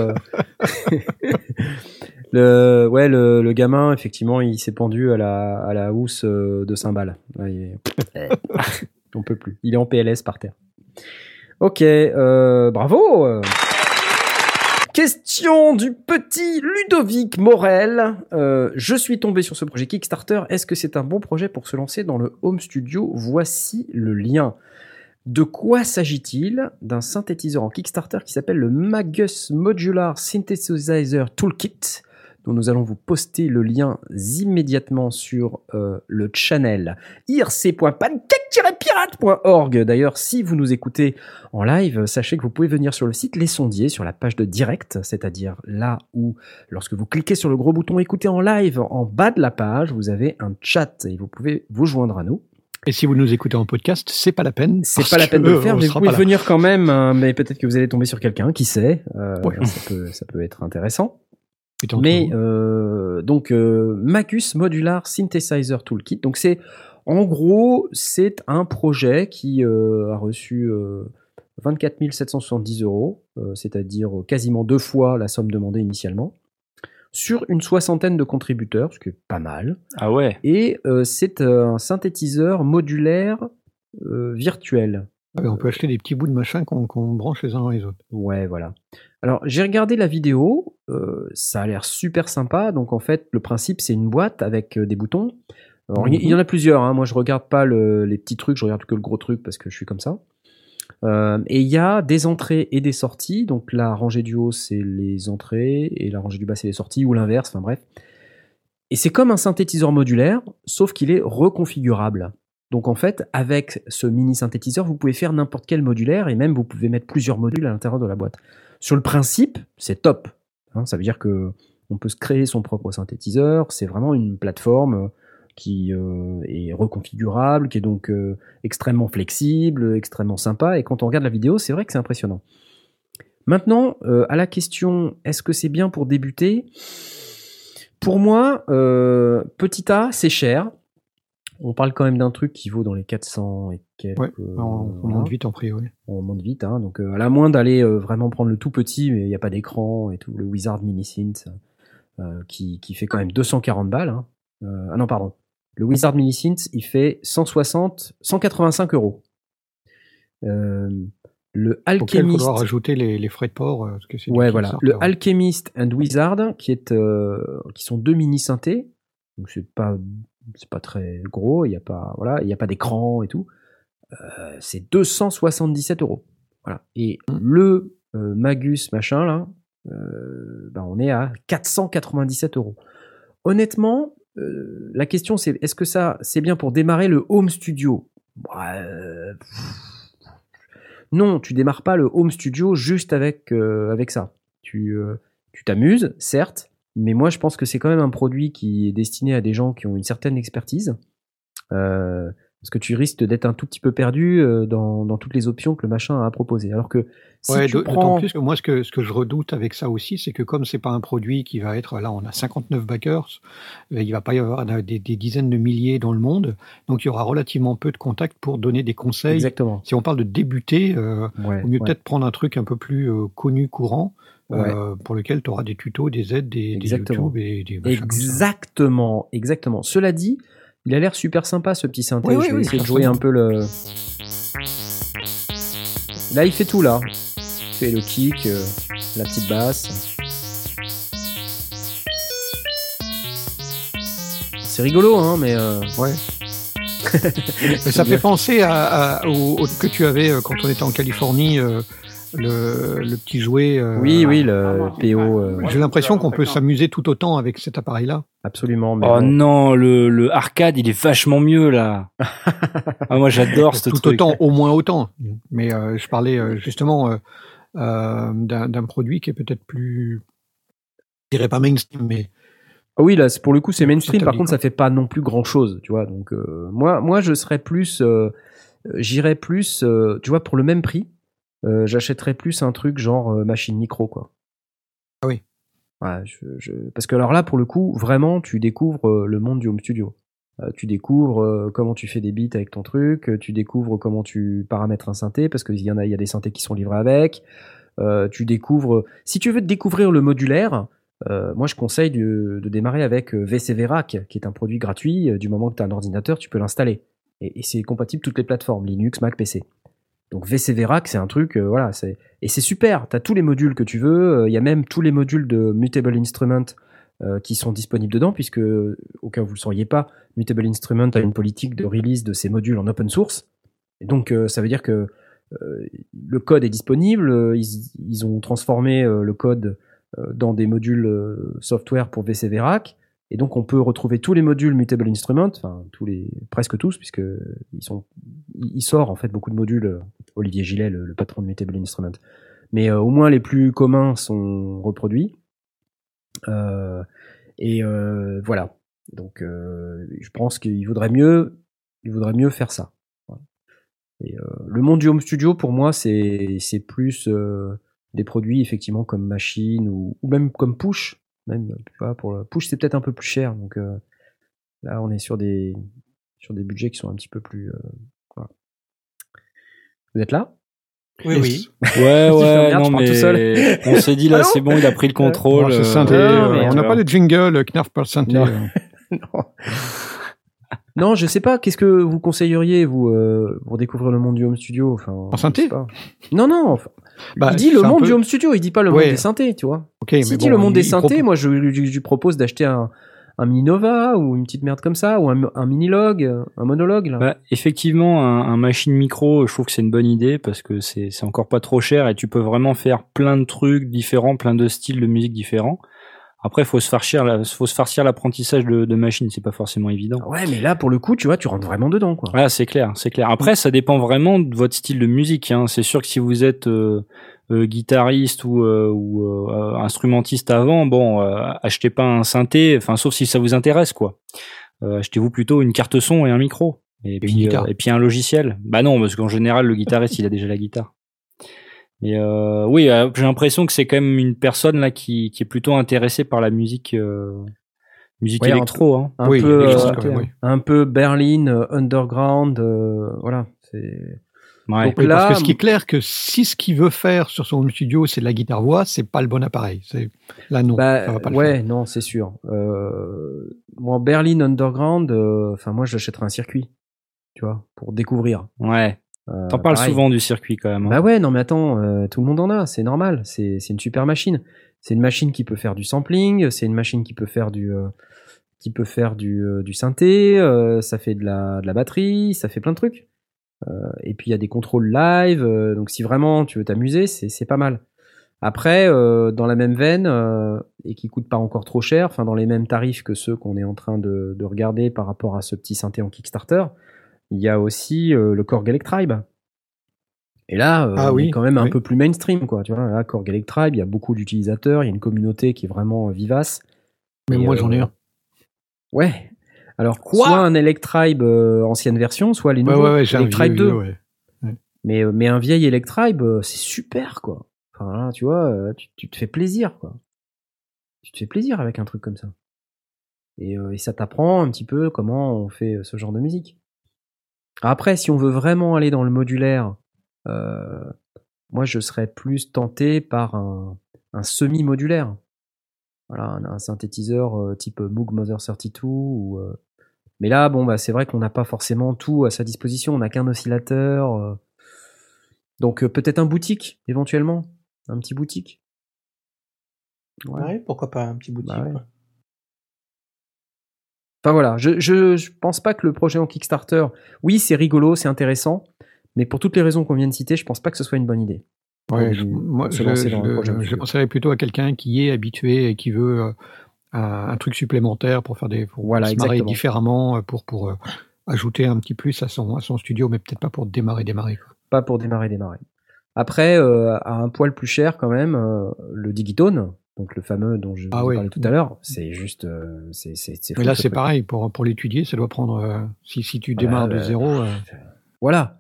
Speaker 1: Le, ouais, le, le gamin, effectivement, il s'est pendu à la, à la housse euh, de cymbales. Ouais, est- [laughs] On peut plus. Il est en PLS par terre. Ok, euh, bravo. Question du petit Ludovic Morel. Euh, je suis tombé sur ce projet Kickstarter. Est-ce que c'est un bon projet pour se lancer dans le home studio? Voici le lien. De quoi s'agit-il? D'un synthétiseur en Kickstarter qui s'appelle le Magus Modular Synthesizer Toolkit, dont nous allons vous poster le lien immédiatement sur euh, le channel irc.pancake-pirate.org. D'ailleurs, si vous nous écoutez en live, sachez que vous pouvez venir sur le site Les Sondiers, sur la page de direct, c'est-à-dire là où, lorsque vous cliquez sur le gros bouton écouter en live, en bas de la page, vous avez un chat et vous pouvez vous joindre à nous.
Speaker 3: Et si vous nous écoutez en podcast, c'est pas la peine.
Speaker 1: C'est pas la peine de le faire,
Speaker 3: on
Speaker 1: mais vous pouvez venir quand même, hein, mais peut-être que vous allez tomber sur quelqu'un, qui sait, euh,
Speaker 3: Ouais.
Speaker 1: ça, peut, ça peut être intéressant. Mais euh, donc euh, Magus Modular Synthesizer Toolkit. Donc c'est en gros c'est un projet qui euh, a reçu euh, 24 770 euros, euh, c'est-à-dire quasiment deux fois la somme demandée initialement, sur une soixantaine de contributeurs, ce qui est pas mal.
Speaker 4: Ah ouais.
Speaker 1: Et euh, c'est euh, un synthétiseur modulaire euh, virtuel.
Speaker 3: Ouais, on peut acheter des petits bouts de machin qu'on branche les uns dans les autres.
Speaker 1: Ouais, voilà. Alors, j'ai regardé la vidéo, euh, ça a l'air super sympa. Donc, en fait, le principe, c'est une boîte avec euh, des boutons. Alors, il y- il y en a plusieurs. hein. Moi, je regarde pas le- les petits trucs, je regarde que le gros truc parce que je suis comme ça. Euh, et il y a des entrées et des sorties. Donc, la rangée du haut, c'est les entrées et la rangée du bas, c'est les sorties ou l'inverse. Enfin, bref. Et c'est comme un synthétiseur modulaire, sauf qu'il est reconfigurable. Donc en fait, avec ce mini synthétiseur, vous pouvez faire n'importe quel modulaire et même vous pouvez mettre plusieurs modules à l'intérieur de la boîte. Sur le principe, c'est top. Hein, ça veut dire que on peut se créer son propre synthétiseur. C'est vraiment une plateforme euh, qui euh, est reconfigurable, qui est donc euh, extrêmement flexible, extrêmement sympa. Et quand on regarde la vidéo, c'est vrai que c'est impressionnant. Maintenant, à la question, est-ce que c'est bien pour débuter? Pour moi, petit A, c'est cher. On parle quand même d'un truc qui vaut dans les 400 et quelques.
Speaker 3: Ouais, on, monte vite en prix, oui.
Speaker 1: On monte vite, hein, donc euh, à la moins d'aller euh, vraiment prendre le tout petit, mais il n'y a pas d'écran et tout, le Wizard Mini Synth, euh, qui, qui fait quand même 240 balles. hein. Ah non, pardon. Le Wizard Mini Synth, il fait 160, 185 euros. Euh, le
Speaker 3: il
Speaker 1: Alchemist.
Speaker 3: faudra rajouter les, les frais de port. Parce que
Speaker 1: Ouais, voilà. Le Alchemist and Wizard, qui est, euh, qui sont deux mini synthés. Donc c'est pas, c'est pas très gros. Il y a pas, voilà, il y a pas d'écran et tout. Euh, c'est 277 euros. Voilà. Et
Speaker 3: Mm.
Speaker 1: le euh, Magus machin là, euh, ben on est à 497 euros. Honnêtement, euh, la question c'est est-ce que ça c'est bien pour démarrer le home studio? Pff, Non, tu démarres pas le home studio juste avec avec ça. Tu tu t'amuses, certes, mais moi je pense que c'est quand même un produit qui est destiné à des gens qui ont une certaine expertise. Euh, parce que tu risques d'être un tout petit peu perdu euh, dans, dans toutes les options que le machin a à proposer. Alors que si
Speaker 3: Ouais,
Speaker 1: tu
Speaker 3: d'au- d'autant
Speaker 1: prends...
Speaker 3: plus que moi, ce que, ce que je redoute avec ça aussi, c'est que comme c'est pas un produit qui va être, là, on a 59 backers, euh, il va pas y avoir des, des dizaines de milliers dans le monde, donc il y aura relativement peu de contacts pour donner des conseils.
Speaker 1: Exactement.
Speaker 3: Si on parle de débuter, euh,
Speaker 1: Ouais,
Speaker 3: il vaut mieux
Speaker 1: ouais.
Speaker 3: peut-être prendre un truc un peu plus euh, connu, courant, euh, pour lequel tu auras des tutos, des aides, des, des. YouTube et des ça.
Speaker 1: Exactement, exactement. Cela dit, il a l'air super sympa ce petit synthé.
Speaker 3: Oui,
Speaker 1: Je
Speaker 3: oui,
Speaker 1: vais
Speaker 3: oui,
Speaker 1: essayer de jouer un peu le. Là, il fait tout là. Il fait le kick, euh, la petite basse. C'est rigolo, hein, mais euh,
Speaker 3: Ouais. [laughs] Ça fait penser à, à- au, au que tu avais quand on était en Californie, euh, le, le petit jouet. euh,
Speaker 1: oui, oui, le PO, euh,
Speaker 3: J'ai l'impression qu'on peut s'amuser tout autant avec cet appareil-là.
Speaker 1: absolument. Mais
Speaker 4: Oh
Speaker 1: bon.
Speaker 4: non, le, le arcade, il est vachement mieux là. [laughs] ah, moi j'adore ce
Speaker 3: tout
Speaker 4: truc.
Speaker 3: autant, au moins autant. Mais euh, je parlais justement euh, euh, d'un produit qui est peut-être plus, je dirais pas mainstream, mais
Speaker 1: Ah oui, là, pour le coup, c'est mainstream. Par contre, ça fait pas non plus grand chose, tu vois. Donc, euh, moi, moi, je serais plus, euh, j'irais plus, euh, tu vois, pour le même prix, euh, j'achèterais plus un truc genre euh, machine micro, quoi.
Speaker 3: Ah oui.
Speaker 1: Ouais, je, je- Parce que alors là, pour le coup, vraiment, tu découvres euh, le monde du home studio. Euh, tu découvres euh, comment tu fais des beats avec ton truc, euh, tu découvres comment tu paramètres un synthé, parce qu'il y en a, il y a des synthés qui sont livrés avec. Euh, tu découvres. Si tu veux découvrir le modulaire, euh, moi je conseille de, de démarrer avec euh, VCV Rack, qui est un produit gratuit. Euh, Du moment que tu as un ordinateur, tu peux l'installer. Et, et c'est compatible toutes les plateformes, Linux, Mac, PC. Donc VCV Rack, c'est un truc, euh, voilà, c'est et c'est super. Tu as tous les modules que tu veux. euh, Il y a même tous les modules de Mutable Instrument euh, qui sont disponibles dedans, puisque au cas où vous le sauriez pas, Mutable Instrument a une politique de release de ses modules en open source. Et donc ça veut dire que le code est disponible. Ils, ont transformé le code dans des modules software pour VCV Rack. Et donc on peut retrouver tous les modules Mutable Instrument, enfin tous les presque tous, puisque ils sont, il sort en fait beaucoup de modules. Olivier Gillet, le, le patron de Mutable Instrument, mais euh, au moins les plus communs sont reproduits. Euh, et euh, voilà. Donc je pense qu'il vaudrait mieux, il vaudrait mieux faire ça. Et le monde du home studio pour moi c'est c'est plus des produits effectivement comme machine ou, ou même comme push même vois, pour le push c'est peut-être un peu plus cher donc euh, là on est sur des sur des budgets qui sont un petit peu plus euh. Vous êtes là?
Speaker 2: Oui, oui. [laughs]
Speaker 4: Ouais, ouais, non, mais
Speaker 1: tout seul.
Speaker 4: on s'est dit là, c'est bon, il a pris le contrôle. Euh,
Speaker 3: synthé,
Speaker 1: non,
Speaker 3: euh,
Speaker 1: mais
Speaker 3: on n'a pas de jingle, Knarf par synthé.
Speaker 1: Non.
Speaker 3: euh. [laughs]
Speaker 1: non. Non, je sais pas. Qu'est-ce que vous conseilleriez vous euh, pour découvrir le monde du home studio Enfin,
Speaker 3: En synthé.
Speaker 1: Non, non. enfin,
Speaker 3: Bah,
Speaker 1: il dit le monde
Speaker 3: peu-
Speaker 1: du home studio. Il dit pas le
Speaker 3: Ouais.
Speaker 1: monde des synthés, tu vois.
Speaker 3: Ok,
Speaker 1: S'il dit
Speaker 3: bon,
Speaker 1: le monde
Speaker 3: il-
Speaker 1: des synthés,
Speaker 3: propose-
Speaker 1: moi je lui propose d'acheter un, un mini Nova ou une petite merde comme ça ou un, un mini log, un monologue là.
Speaker 4: Bah, effectivement, un, un machine micro, je trouve que c'est une bonne idée parce que c'est encore pas trop cher et tu peux vraiment faire plein de trucs différents, plein de styles de musique différents. Après, faut se farcir, la- faut se farcir l'apprentissage de, de machine, c'est pas forcément évident.
Speaker 1: Ouais, mais là pour le coup, tu vois, tu rentres vraiment dedans quoi.
Speaker 4: Ah, c'est clair, c'est clair. Après, ça dépend vraiment de votre style de musique. Hein. C'est sûr que si vous êtes euh, guitariste ou, euh, ou euh, instrumentiste avant, bon, euh, achetez pas un synthé, enfin, sauf si ça vous intéresse, quoi. Euh, Achetez-vous plutôt une carte son et un micro. Et, puis, euh, et un logiciel. Bah non, parce qu'en général, le guitariste, il a déjà la guitare. Mais euh, oui, euh, j'ai l'impression que c'est quand même une personne là qui, qui est plutôt intéressée par la musique, euh, musique
Speaker 1: Ouais, un
Speaker 4: électro. Hein.
Speaker 1: Un
Speaker 3: Oui,
Speaker 1: peu, euh,
Speaker 3: oui.
Speaker 1: un peu Berlin euh, underground, euh, voilà. C'est
Speaker 4: Ouais.
Speaker 1: Donc
Speaker 3: Oui,
Speaker 1: là,
Speaker 3: parce que ce qui est clair que si ce qu'il veut faire sur son home studio c'est de la guitare voix, c'est pas le bon appareil. C'est là non,
Speaker 1: Bah,
Speaker 3: ça va pas le
Speaker 1: ouais,
Speaker 3: faire.
Speaker 1: non, c'est sûr. Euh, moi, Berlin Underground, euh, enfin, moi, j'achèterais un circuit, tu vois, pour découvrir.
Speaker 4: Ouais.
Speaker 1: Euh,
Speaker 4: T'en parles
Speaker 1: pareil.
Speaker 4: souvent du circuit quand même. hein.
Speaker 1: Bah ouais, non, mais attends, euh, tout le monde en a, c'est normal. C'est c'est une super machine. C'est une machine qui peut faire du sampling, c'est une machine qui peut faire du, euh, qui peut faire du, euh, du synthé, euh, ça fait de la, de la batterie, ça fait plein de trucs. Euh, et puis il y a des contrôles live, euh, donc si vraiment tu veux t'amuser, c'est pas mal. Après, euh, dans la même veine, et qui coûte pas encore trop cher, enfin dans les mêmes tarifs que ceux qu'on est en train de, de regarder par rapport à ce petit synthé en Kickstarter, il y a aussi le Korg Electribe. Et là,
Speaker 3: Ah
Speaker 1: on
Speaker 3: oui,
Speaker 1: est quand même un peu plus mainstream, quoi. Tu vois, là, Korg Electribe, il y a beaucoup d'utilisateurs, il y a une communauté qui est vraiment vivace.
Speaker 3: Mais
Speaker 1: Et,
Speaker 3: moi
Speaker 1: euh,
Speaker 3: j'en ai un.
Speaker 1: Ouais. Alors,
Speaker 2: Quoi
Speaker 1: soit un Electribe euh, ancienne version, soit les
Speaker 3: Ouais,
Speaker 1: nouveaux
Speaker 3: ouais, ouais, j'ai un
Speaker 1: Electribe
Speaker 3: vieux,
Speaker 1: 2.
Speaker 3: vieux, ouais.
Speaker 1: Mais, euh, mais un vieil Electribe, euh, c'est super, quoi. Enfin, là, tu vois, euh, tu, tu te fais plaisir, quoi. Tu te fais plaisir avec un truc comme ça. Et, euh, et ça t'apprend un petit peu comment on fait ce genre de musique. Après, si on veut vraiment aller dans le modulaire, euh, moi, je serais plus tenté par un, un semi-modulaire. Voilà, un, un synthétiseur euh, type Moog Mother 32 ou... euh, Mais là, bon, bah, c'est vrai qu'on n'a pas forcément tout à sa disposition. On n'a qu'un oscillateur. euh, donc euh, peut-être un boutique, éventuellement. Un petit boutique.
Speaker 2: Ouais, pourquoi pas un petit boutique.
Speaker 1: Bah ouais. Enfin voilà, je, je, je pense pas que le projet en Kickstarter, oui, c'est rigolo, c'est intéressant, mais pour toutes les raisons qu'on vient de citer, je pense pas que ce soit une bonne idée.
Speaker 3: Ouais, je, moi, je, je, penserais plutôt à quelqu'un qui est habitué et qui veut euh, un, un truc supplémentaire pour faire des pour
Speaker 1: Voilà,
Speaker 3: se marrer différemment, euh, pour pour euh, ajouter un petit plus à son à son studio, mais peut-être pas pour démarrer démarrer.
Speaker 1: Pas pour démarrer, démarrer. Après, euh, à un poil plus cher quand même, euh, le Digitone, donc le fameux dont je
Speaker 3: Ah
Speaker 1: vous
Speaker 3: oui.
Speaker 1: parlé tout à l'heure, c'est juste, euh, c'est c'est c'est
Speaker 3: Mais là
Speaker 1: ce
Speaker 3: c'est pareil pour pour l'étudier, ça doit prendre euh, si si tu démarres de zéro. euh,
Speaker 1: Voilà.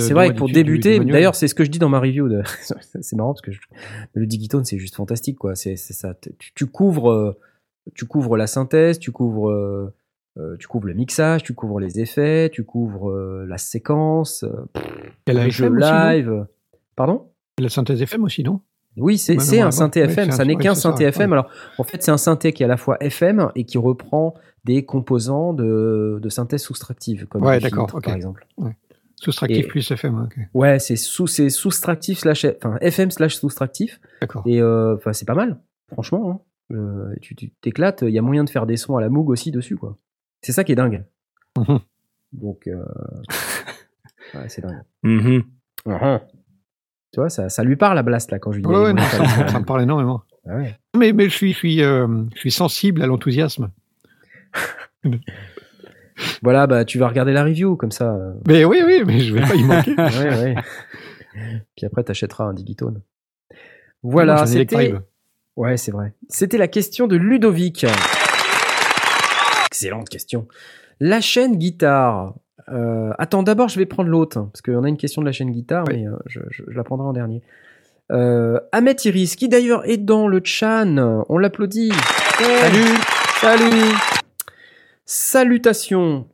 Speaker 1: C'est vrai que pour débuter, d'ailleurs, c'est ce que je dis dans ma review. De... [laughs] c'est marrant parce que je- le Digitone, c'est juste fantastique, quoi. C'est ça. Tu, tu couvres, euh, tu couvres la synthèse, tu couvres, euh, euh, tu couvres le mixage, tu couvres les effets, tu couvres euh, la séquence, le jeu
Speaker 3: aussi,
Speaker 1: live. Pardon?
Speaker 3: La synthèse FM aussi, non?
Speaker 1: Oui, c'est un synthé FM. Ça n'est qu'un synthé. FM. Alors, en fait, c'est un synthé qui est à la fois FM et qui reprend des composants de, de synthèse soustractive, comme
Speaker 3: Ouais,
Speaker 1: filtres,
Speaker 3: ok. Soustractif
Speaker 1: Et-
Speaker 3: plus FM, ok.
Speaker 1: Ouais, c'est sous, c'est soustractif slash, enfin, FM slash soustractif.
Speaker 3: D'accord.
Speaker 1: Et euh, enfin, c'est pas mal, franchement. hein. Euh, tu t'éclates. Il y a moyen de faire des sons à la Moog aussi dessus, quoi. C'est ça qui est dingue.
Speaker 3: Mhm.
Speaker 1: Donc, euh, [laughs] ouais, c'est dingue.
Speaker 4: Mhm.
Speaker 1: Tu vois, ça, ça lui parle à Blast là quand je lui dis.
Speaker 3: Ouais, ouais, non, ça, me parle énormément.
Speaker 1: Ah ouais.
Speaker 3: Mais, mais je suis, je suis, euh, je suis sensible à l'enthousiasme. [laughs]
Speaker 1: Voilà, bah tu vas regarder la review comme ça. euh,
Speaker 3: Mais oui, oui, mais je vais pas y [laughs] manquer.
Speaker 1: ouais, ouais. Puis après, t'achèteras un digitone. Voilà, c'était. Ouais, c'est vrai. C'était la question de Ludovic. Excellente question. La chaîne guitare. Euh, attends, d'abord, je vais prendre l'autre, hein, parce qu'on a une question de la chaîne guitare,
Speaker 3: Oui.
Speaker 1: mais euh, je, je- je la prendrai en dernier. Euh, Ahmed Iris, qui d'ailleurs est dans le chan, on l'applaudit. Salut Salut Salutations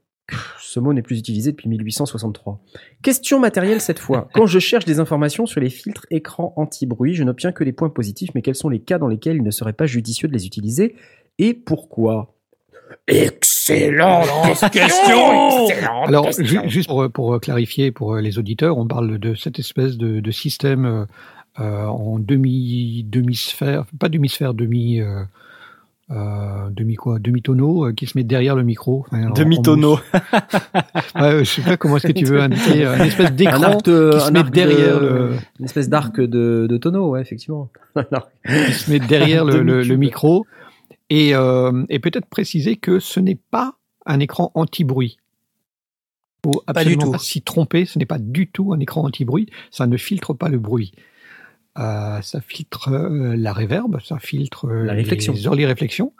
Speaker 1: Ce mot n'est plus utilisé depuis 1863. Question matérielle cette fois. Quand je cherche des informations sur les filtres écran anti-bruit, je n'obtiens que les points positifs, mais quels sont les cas dans lesquels il ne serait pas judicieux de les utiliser et pourquoi?
Speaker 6: Excellente question Excellente
Speaker 3: Alors,
Speaker 6: question.
Speaker 3: ju- juste pour, pour clarifier pour les auditeurs, on parle de cette espèce de, de système euh, euh, en demi demi-sphère, pas demi-sphère, demi euh, euh, demi quoi, demi-tonneau euh, qui se met derrière le micro. Enfin,
Speaker 4: Demi-tonneau.
Speaker 3: mousse. [laughs] Ouais, je sais pas comment est-ce que tu veux [laughs] indiquer euh, une espèce
Speaker 1: Un
Speaker 3: d'écran
Speaker 1: arc de-
Speaker 3: qui se
Speaker 1: un
Speaker 3: met
Speaker 1: de-
Speaker 3: derrière le
Speaker 1: Une espèce d'arc de, de tonneau, ouais, effectivement. [laughs]
Speaker 3: Qui se met derrière le, le- le
Speaker 1: Demi-cube.
Speaker 3: micro et, euh, et peut-être préciser que ce n'est pas un écran anti-bruit. Faut
Speaker 2: Pas du
Speaker 3: absolument
Speaker 2: tout.
Speaker 3: pas s'y tromper, ce n'est pas du tout un écran anti-bruit, ça ne filtre pas le bruit. Euh, ça filtre euh, la réverb, ça filtre euh,
Speaker 1: La réflexion.
Speaker 3: les early réflexions,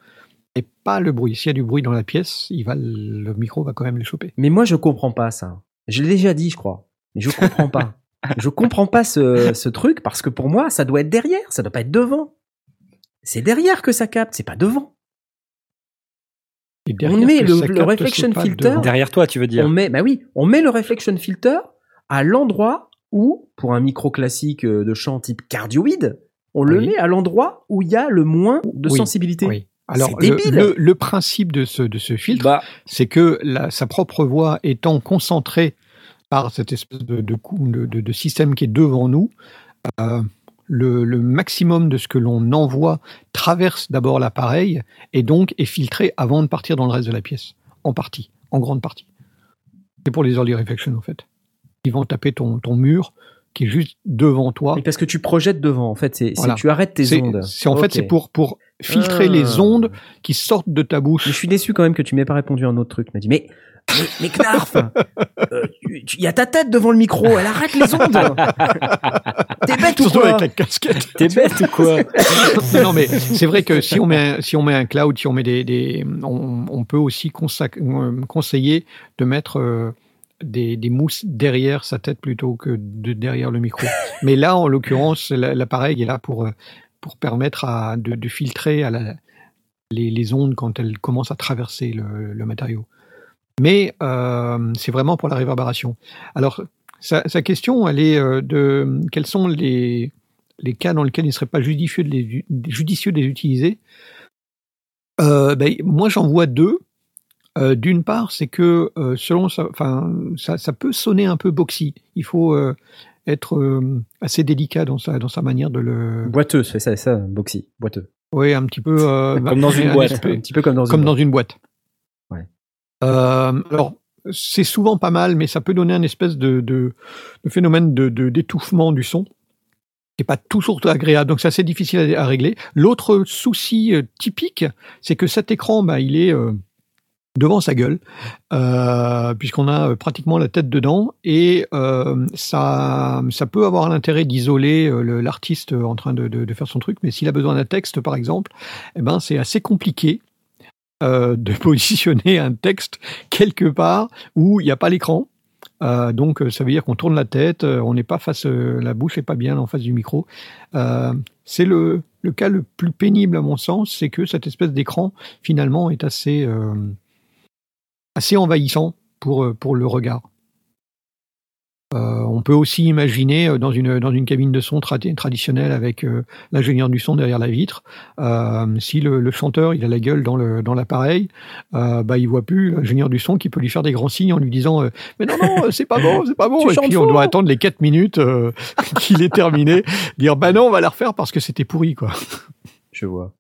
Speaker 3: et pas le bruit. S'il y a du bruit dans la pièce, il va, le micro va quand même le choper.
Speaker 1: Mais moi, je comprends pas ça. Je l'ai déjà dit, je crois. Mais je comprends pas. [laughs] je comprends pas ce, ce truc parce que pour moi, ça doit être derrière, ça doit pas être devant. C'est derrière que ça capte, c'est pas devant.
Speaker 3: Et derrière
Speaker 1: met le-
Speaker 3: ça
Speaker 1: le
Speaker 3: capte,
Speaker 1: reflection filter.
Speaker 3: devant.
Speaker 4: Derrière toi, tu veux dire.
Speaker 1: On met, bah oui, on met le reflection filter à l'endroit où, pour un micro classique euh, de chant type cardioïde, on le
Speaker 3: Oui.
Speaker 1: met à l'endroit où il y a le moins de
Speaker 3: Oui,
Speaker 1: sensibilité.
Speaker 3: Oui. Alors,
Speaker 1: C'est
Speaker 3: le,
Speaker 1: débile.
Speaker 3: le- le principe de ce, de ce filtre,
Speaker 4: Bah,
Speaker 3: c'est que la- sa propre voix étant concentrée par cette espèce de, de, cou- de- de- de système qui est devant nous, euh, le, le maximum de ce que l'on envoie traverse d'abord l'appareil et donc est filtré avant de partir dans le reste de la pièce, en partie, en grande partie. C'est pour les early reflection en fait. Ils vont taper ton, ton mur qui est juste devant toi.
Speaker 1: Oui, parce que tu projettes devant, en fait, c'est
Speaker 3: Voilà.
Speaker 1: tu arrêtes tes ondes.
Speaker 3: c'est- en fait c'est pour pour filtrer
Speaker 1: Ah.
Speaker 3: les ondes qui sortent de ta bouche.
Speaker 1: Mais je suis déçu quand même que tu m'aies pas répondu à un autre truc. M'as dit, mais, mais, mais Knarf, euh, tu- tu- il y a ta tête devant le micro, elle arrête les ondes. [laughs] T'es bête ou quoi
Speaker 3: avec la casquette.
Speaker 4: t'es bête ou quoi [laughs]
Speaker 3: non, mais c'est vrai que si on met, un- si on met un cloud, si on met des, des on, on peut aussi euh, conseiller de mettre euh, des, des mousses derrière sa tête plutôt que de derrière le micro. [laughs] Mais là, en l'occurrence, la- l'appareil est là pour, euh, pour permettre à, de, de filtrer à la- les, les ondes quand elles commencent à traverser le, le matériau. Mais euh, c'est vraiment pour la réverbération. Alors, sa, sa question, elle est euh, de quels sont les, les cas dans lesquels il ne serait pas judicieux de les, judicieux de les utiliser? Euh, ben, moi, j'en vois deux. Euh, D'une part, c'est que euh, selon ça, enfin, ça, ça peut sonner un peu boxy. Il faut euh, être assez délicat dans sa, dans sa manière de le.
Speaker 1: Boiteux, c'est ça, ça, Boxy, boiteux.
Speaker 3: Oui, un petit peu.
Speaker 4: Comme dans une [laughs]
Speaker 3: un
Speaker 4: boîte.
Speaker 1: Un petit peu comme dans
Speaker 3: comme
Speaker 1: une
Speaker 3: dans une boîte.
Speaker 1: Ouais.
Speaker 3: Alors, c'est souvent pas mal, mais ça peut donner un espèce de, de, de phénomène de- d'étouffement du son qui n'est pas toujours agréable, donc c'est assez difficile à, à régler. L'autre souci typique, c'est que cet écran, bah, il est devant sa gueule, euh, puisqu'on a euh, pratiquement la tête dedans, et euh, ça, ça peut avoir l'intérêt d'isoler le- l'artiste en train de, faire son truc, mais s'il a besoin d'un texte, par exemple, eh ben, c'est assez compliqué de [laughs] positionner un texte quelque part où il n'y a pas l'écran. Donc, ça veut dire qu'on tourne la tête, on n'est pas face, la bouche n'est pas bien en face du micro. C'est le, le cas le plus pénible à mon sens, c'est que cette espèce d'écran finalement est assez, assez envahissant pour, euh, pour le regard. Euh, on peut aussi imaginer euh, dans une dans une cabine de son tradi- traditionnelle avec euh, l'ingénieur du son derrière la vitre, euh, si le, le chanteur il a la gueule dans le dans l'appareil, euh, bah il voit plus l'ingénieur du son qui peut lui faire des grands signes en lui disant euh, mais non non c'est pas bon c'est pas bon et puis on doit attendre les quatre minutes euh, [laughs] qu'il est terminé, dire bah non on va la refaire parce que c'était pourri quoi.
Speaker 1: Je vois.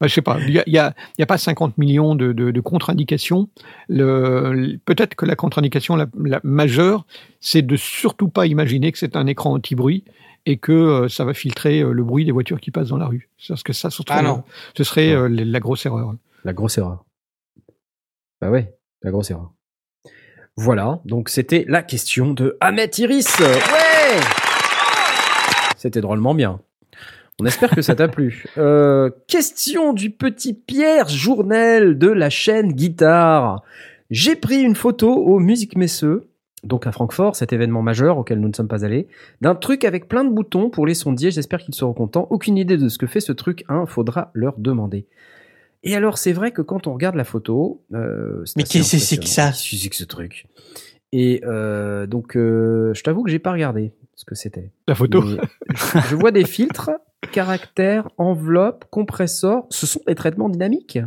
Speaker 3: Bah, je sais pas, il y a, y a, il y a pas 50 millions de, de, de contre-indications. Le, le- Peut-être que la contre-indication la, la majeure, c'est de surtout pas imaginer que c'est un écran anti-bruit et que euh, ça va filtrer euh, le bruit des voitures qui passent dans la rue. Parce que ça, ce serait,
Speaker 2: Ah non.
Speaker 3: ce serait euh, la la grosse erreur.
Speaker 1: La grosse erreur. Bah ouais, la grosse erreur. Voilà, donc c'était la question de Ahmet Iris. Ouais C'était drôlement bien. On espère que ça t'a plu. [laughs] Euh, question du petit Pierre Journel de la chaîne Guitare. J'ai pris une photo au Musique Messeux, donc à Francfort, cet événement majeur auquel nous ne sommes pas allés, d'un truc avec plein de boutons pour les sondiers. J'espère qu'ils seront contents. Aucune idée de ce que fait ce truc, hein, faudra leur demander. Et alors, c'est vrai que quand on regarde la photo, euh,
Speaker 2: Mais qu'est-ce que c'est que ça
Speaker 1: Qu'est-ce que c'est que ce truc? Et euh, donc, euh, je t'avoue que j'ai pas regardé ce que c'était.
Speaker 3: La photo.
Speaker 1: Mais [laughs] je vois des filtres, caractères, enveloppes, compressors. Ce sont des traitements dynamiques.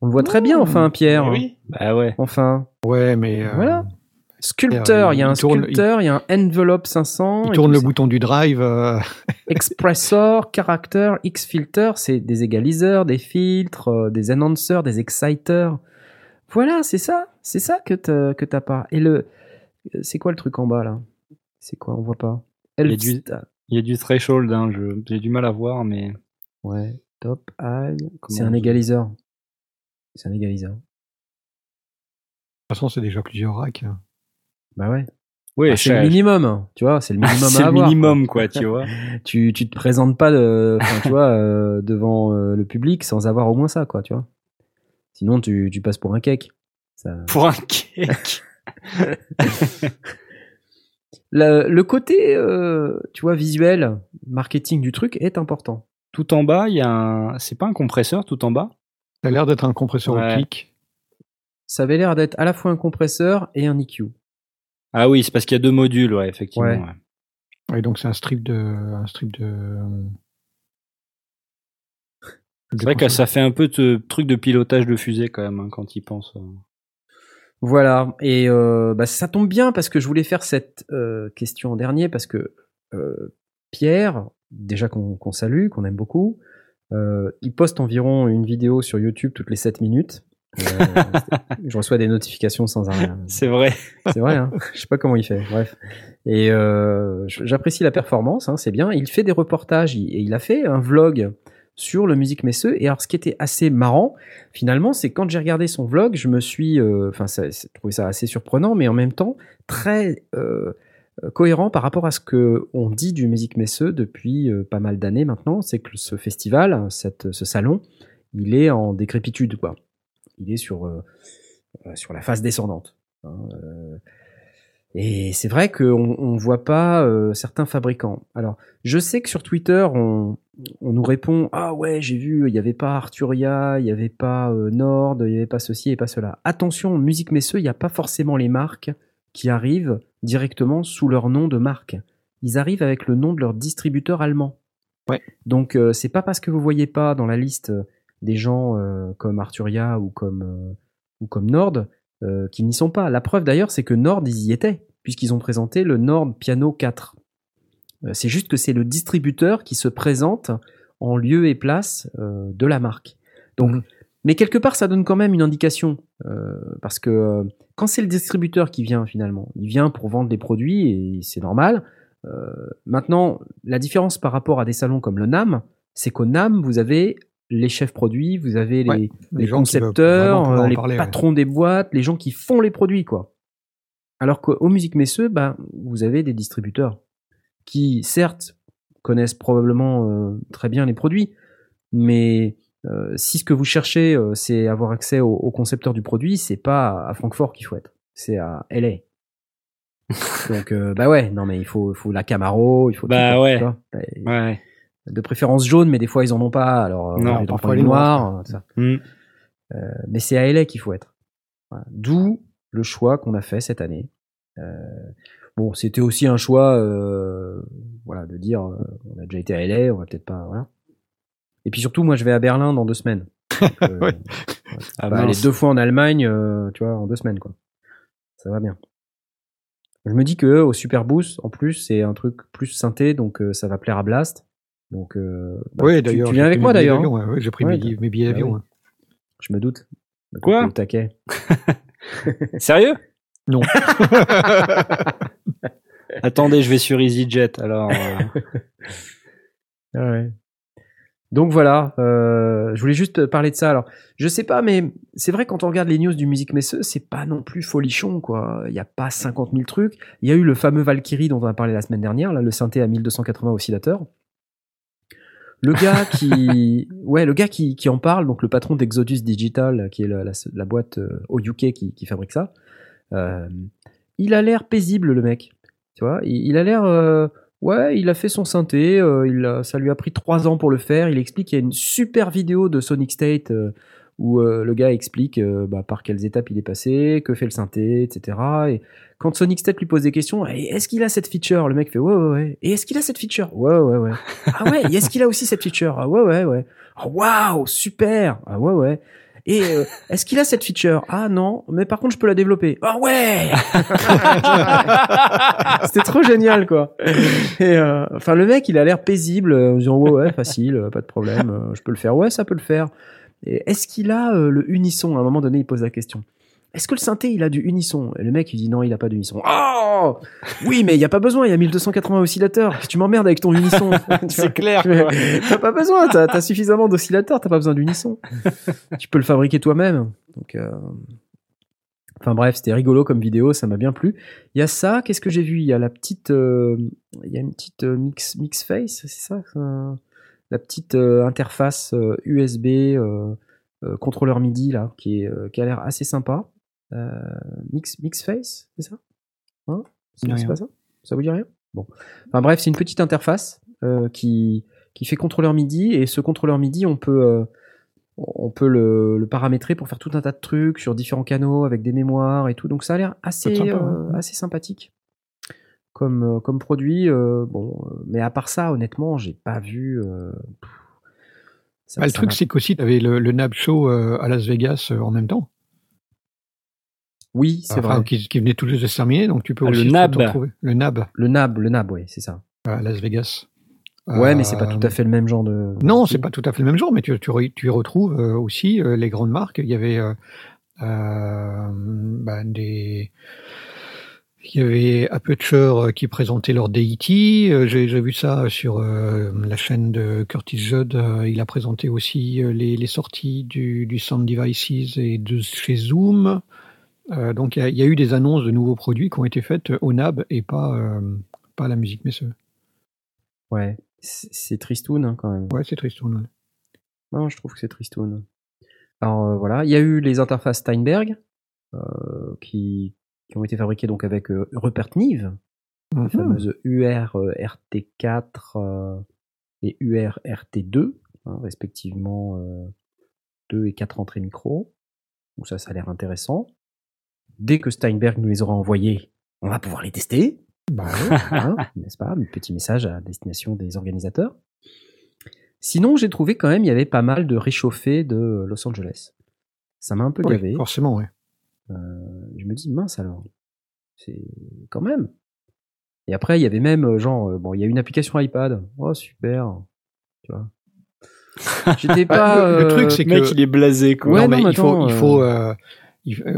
Speaker 1: On le voit très bien, enfin, Pierre.
Speaker 2: Oui.
Speaker 4: Bah ouais.
Speaker 1: Enfin,
Speaker 3: Ouais, mais euh,
Speaker 1: Voilà. sculpteur, il y a un
Speaker 3: tourne-
Speaker 1: sculpteur, il y a un envelope 500.
Speaker 3: il tourne le bouton du drive. euh, [laughs]
Speaker 1: Expressor, character, X-filter, c'est des égaliseurs, des filtres, euh, des enhancers, des exciters. Voilà, c'est ça. C'est ça que t'as, que t'as pas. Et le, c'est quoi le truc en bas là? C'est quoi? On voit pas.
Speaker 4: Il Il y a du threshold, hein, je- j'ai du mal à voir, mais
Speaker 1: Ouais. Top, high.
Speaker 4: Comment
Speaker 1: C'est un égaliseur. C'est un égaliseur.
Speaker 3: De toute façon, c'est déjà plusieurs racks.
Speaker 1: Bah ouais.
Speaker 4: oui,
Speaker 1: Ah, c'est le minimum. Tu vois, c'est le [laughs] minimum
Speaker 4: c'est
Speaker 1: à
Speaker 4: le
Speaker 1: avoir.
Speaker 4: minimum, quoi, tu vois. [laughs]
Speaker 1: Tu, tu te présentes pas de, tu vois, euh, devant euh, le public sans avoir au moins ça, quoi, tu vois. Sinon, tu, tu passes pour un cake. Ça...
Speaker 4: Pour un cake. [laughs]
Speaker 1: Le, le côté, euh, tu vois, visuel, marketing du truc est important.
Speaker 4: Tout en bas, il y a un. C'est pas un compresseur, tout en bas?
Speaker 3: Ça a l'air d'être un compresseur
Speaker 4: Ouais.
Speaker 3: optique.
Speaker 1: Ça avait l'air d'être à la fois un compresseur et un EQ.
Speaker 4: Ah oui, c'est parce qu'il y a deux modules, ouais, effectivement.
Speaker 1: Ouais.
Speaker 4: ouais.
Speaker 3: Et donc c'est un strip de, un strip de.
Speaker 4: C'est vrai que ça fait un peu de truc de pilotage de fusée quand même, hein, quand il pense.
Speaker 1: Voilà, et euh, bah, ça tombe bien parce que je voulais faire cette euh, question en dernier parce que euh, Pierre, déjà qu'on qu'on salue, qu'on aime beaucoup, euh, il poste environ une vidéo sur YouTube toutes les 7 minutes. Euh, [laughs] je reçois des notifications sans arrêt.
Speaker 4: C'est vrai.
Speaker 1: C'est vrai, hein je sais pas comment il fait. Bref, et euh, j'apprécie la performance, hein, c'est bien. Il fait des reportages il- et il a fait un vlog sur le Musique Messeux. Et alors, ce qui était assez marrant, finalement, c'est quand j'ai regardé son vlog, je me suis, euh, enfin, j'ai trouvé ça assez surprenant, mais en même temps très euh, cohérent par rapport à ce que on dit du Musique Messeux depuis euh, pas mal d'années maintenant. C'est que ce festival, cette, ce salon, il est en décrépitude, quoi. Il est sur euh, euh, sur la phase descendante. hein, euh, et c'est vrai qu'on on voit pas euh, certains fabricants. Alors, je sais que sur Twitter, on, on nous répond Ah ouais, j'ai vu, il n'y avait pas Arturia, il n'y avait pas euh, Nord, il n'y avait pas ceci et pas cela. Attention, Musique Messeux, il n'y a pas forcément les marques qui arrivent directement sous leur nom de marque. Ils arrivent avec le nom de leur distributeur allemand.
Speaker 3: Ouais.
Speaker 1: Donc, euh, c'est pas parce que vous voyez pas dans la liste euh, des gens euh, comme Arturia ou comme, ou comme Nord euh, qui n'y sont pas. La preuve d'ailleurs, c'est que Nord, ils y étaient, puisqu'ils ont présenté le Nord Piano 4. Euh, c'est juste que c'est le distributeur qui se présente en lieu et place euh, de la marque. Donc,
Speaker 3: Mhm.
Speaker 1: mais quelque part, ça donne quand même une indication, euh, parce que euh, quand c'est le distributeur qui vient finalement, il vient pour vendre des produits et c'est normal. Maintenant, la différence par rapport à des salons comme le NAM, c'est qu'au NAM, vous avez les chefs produits, vous avez les,
Speaker 3: Ouais,
Speaker 1: concepteurs, les
Speaker 3: parler, ouais.
Speaker 1: patrons des boîtes, les gens qui font les produits, quoi. Alors qu'au Musique Messeux, bah, vous avez des distributeurs qui, certes, connaissent probablement euh, très bien les produits, mais euh, si ce que vous cherchez, euh, c'est avoir accès au, au concepteur du produit, c'est pas à Francfort qu'il faut être, c'est à LA. [laughs] Donc, bah ouais, non mais il faut, la Camaro, il faut.
Speaker 4: Bah ouais.
Speaker 1: Et-
Speaker 4: Ouais.
Speaker 1: de préférence jaune, mais des fois ils en ont pas, alors
Speaker 4: Non,
Speaker 1: on
Speaker 3: parfois les
Speaker 1: noirs. ça. Euh, mais c'est à LA qu'il faut être. Voilà. D'où le choix qu'on a fait cette année. Euh, bon, c'était aussi un choix, euh, voilà, de dire, euh, on a déjà été à LA, on va peut-être pas, voilà. Et puis surtout, moi, je vais à Berlin dans deux semaines. Donc, [laughs] euh,
Speaker 3: Ouais.
Speaker 4: Ah,
Speaker 1: va aller deux fois en Allemagne, euh, tu vois, en deux semaines, quoi. Ça va bien. Je me dis que au Super Boost, en plus, c'est un truc plus synthé, donc euh, ça va plaire à Blast. Donc, euh, bah, tu-
Speaker 3: d'ailleurs.
Speaker 1: Tu viens avec moi d'ailleurs. hein.
Speaker 3: ouais, ouais, j'ai pris
Speaker 1: Ouais,
Speaker 3: mes, billets- mes billets
Speaker 1: bah
Speaker 3: d'avion. ouais.
Speaker 1: Je me doute.
Speaker 4: Quoi
Speaker 1: taquet. [laughs] [laughs]
Speaker 4: Sérieux?
Speaker 3: Non. [laughs]
Speaker 4: Attendez, je vais sur EasyJet. Alors, euh,
Speaker 1: Ah ouais. Donc voilà, euh, je voulais juste parler de ça. Alors, je sais pas, mais c'est vrai quand on regarde les news du Musique Messeux, c'est pas non plus folichon, quoi. Il y a pas 50 000 trucs. Il y a eu le fameux Valkyrie dont on a parlé la semaine dernière, là, le synthé à 1280 oscillateurs. Le gars [laughs] qui, ouais, le gars qui, qui en parle, donc le patron d'Exodus Digital, qui est la, la- la boîte euh, au UK qui, qui fabrique ça, euh, il a l'air paisible, le mec. Tu vois, il, a l'air, euh, Ouais, il a fait son synthé, euh, il ça lui a pris trois ans pour le faire. Il explique qu'il y a une super vidéo de Sonic State où le gars explique bah, par quelles étapes il est passé, que fait le synthé, etc. Et quand Sonic State lui pose des questions, Eh, est-ce qu'il a cette feature? Le mec fait ouais, ouais, ouais. Et est-ce qu'il a cette feature Ouais, ouais, ouais. Ah ouais, et est-ce qu'il a aussi cette feature? Ah ouais, ouais, ouais. Ah, Waouh, super Ah ouais, ouais. Et euh, est-ce qu'il a cette feature? Ah non, mais par contre je peux la développer. Ah ouais [laughs] C'était trop génial quoi. Euh, enfin le mec il a l'air paisible euh, en disant ouais ouais facile, pas de problème, je peux le faire. Ouais ça peut le faire. Est-ce qu'il a le unisson? À un moment donné il pose la question. Est-ce que le synthé il a du unisson? Et le mec il dit non il a pas d'unisson. Oh oui mais il y a pas besoin, il y a 1280 oscillateurs. Tu m'emmerdes avec ton unisson. [laughs]
Speaker 4: C'est clair. [laughs]
Speaker 1: T'as pas besoin, t'as as suffisamment d'oscillateurs, t'as pas besoin d'unisson. [laughs] tu peux le fabriquer toi-même. Donc, euh, enfin bref, c'était rigolo comme vidéo, ça m'a bien plu. Il y a ça, qu'est-ce que j'ai vu? Il y a la petite, euh, il y a une petite euh, mix mix face, c'est ça? La petite interface USB contrôleur MIDI là, qui est qui a l'air assez sympa. Euh, mix mix face, c'est ça? Hein? C'est pas ça? Ça vous dit rien? Bon. Enfin bref, c'est une petite interface euh, qui qui fait contrôleur MIDI et ce contrôleur MIDI, on peut euh, on peut le, le paramétrer pour faire tout un tas de trucs sur différents canaux avec des mémoires et tout. Donc ça a l'air assez
Speaker 3: sympa,
Speaker 1: euh,
Speaker 3: ouais.
Speaker 1: assez sympathique comme comme produit. euh, bon, mais à part ça, honnêtement, j'ai pas vu. euh, ça-
Speaker 3: Bah, le truc, c'est qu'aussi, tu avais le, le NAB Show à Las Vegas en même temps.
Speaker 1: Oui, c'est
Speaker 3: Enfin,
Speaker 1: vrai.
Speaker 3: qui, qui venait tout juste de se terminer, donc tu peux
Speaker 4: Ah, le
Speaker 3: aussi te
Speaker 4: NAB.
Speaker 3: retrouver. Le NAB
Speaker 1: Le NAB, le NAB, oui, c'est ça.
Speaker 3: à Las Vegas.
Speaker 1: Ouais, mais c'est pas
Speaker 3: Euh,
Speaker 1: tout à fait le même genre de.
Speaker 3: Non, c'est pas tout à fait le même genre, mais tu, tu, re- tu y retrouves euh, aussi euh, les grandes marques. Il y avait euh, euh, bah, des. Il y avait Aperture euh, qui présentait leur DIT. Euh, J'ai j'ai vu ça sur euh, la chaîne de Curtis Judd. Euh, Il a présenté aussi euh, les, les sorties du, du Sound Devices et de chez Zoom. Euh, donc il y, a, il y a eu des annonces de nouveaux produits qui ont été faites au NAB et pas, euh, pas à la musique messieurs.
Speaker 1: Ouais, c'est tristoun hein, quand même.
Speaker 3: Ouais, c'est triste. ouais.
Speaker 1: Non, je trouve que c'est tristoun. Alors euh, voilà, il y a eu les interfaces Steinberg euh, qui, qui ont été fabriquées donc avec euh, Rupert Neve, les
Speaker 3: Mhm.
Speaker 1: fameuses UR euh, RT4 euh, et UR RT2, hein, respectivement euh, 2 et 4 entrées micro. Donc ça, ça a l'air intéressant. Dès que Steinberg nous les aura envoyés, on va pouvoir les tester.
Speaker 3: Bah [laughs] ouais.
Speaker 1: Hein, n'est-ce pas Un petit message à destination des organisateurs. Sinon, j'ai trouvé quand même il y avait pas mal de réchauffés de Los Angeles. Ça m'a un peu
Speaker 3: Oui,
Speaker 1: gavé.
Speaker 3: forcément, ouais.
Speaker 1: Euh, je me dis mince alors, c'est quand même. Et après, il y avait même euh, genre euh, bon, il y a une application iPad. Oh super, tu vois. [laughs] J'étais
Speaker 3: Bah,
Speaker 1: pas.
Speaker 3: le- le truc, c'est
Speaker 4: mec,
Speaker 3: que-
Speaker 4: il est blasé, quoi.
Speaker 1: Ouais,
Speaker 3: non,
Speaker 1: non,
Speaker 3: mais il faut, il faut. euh,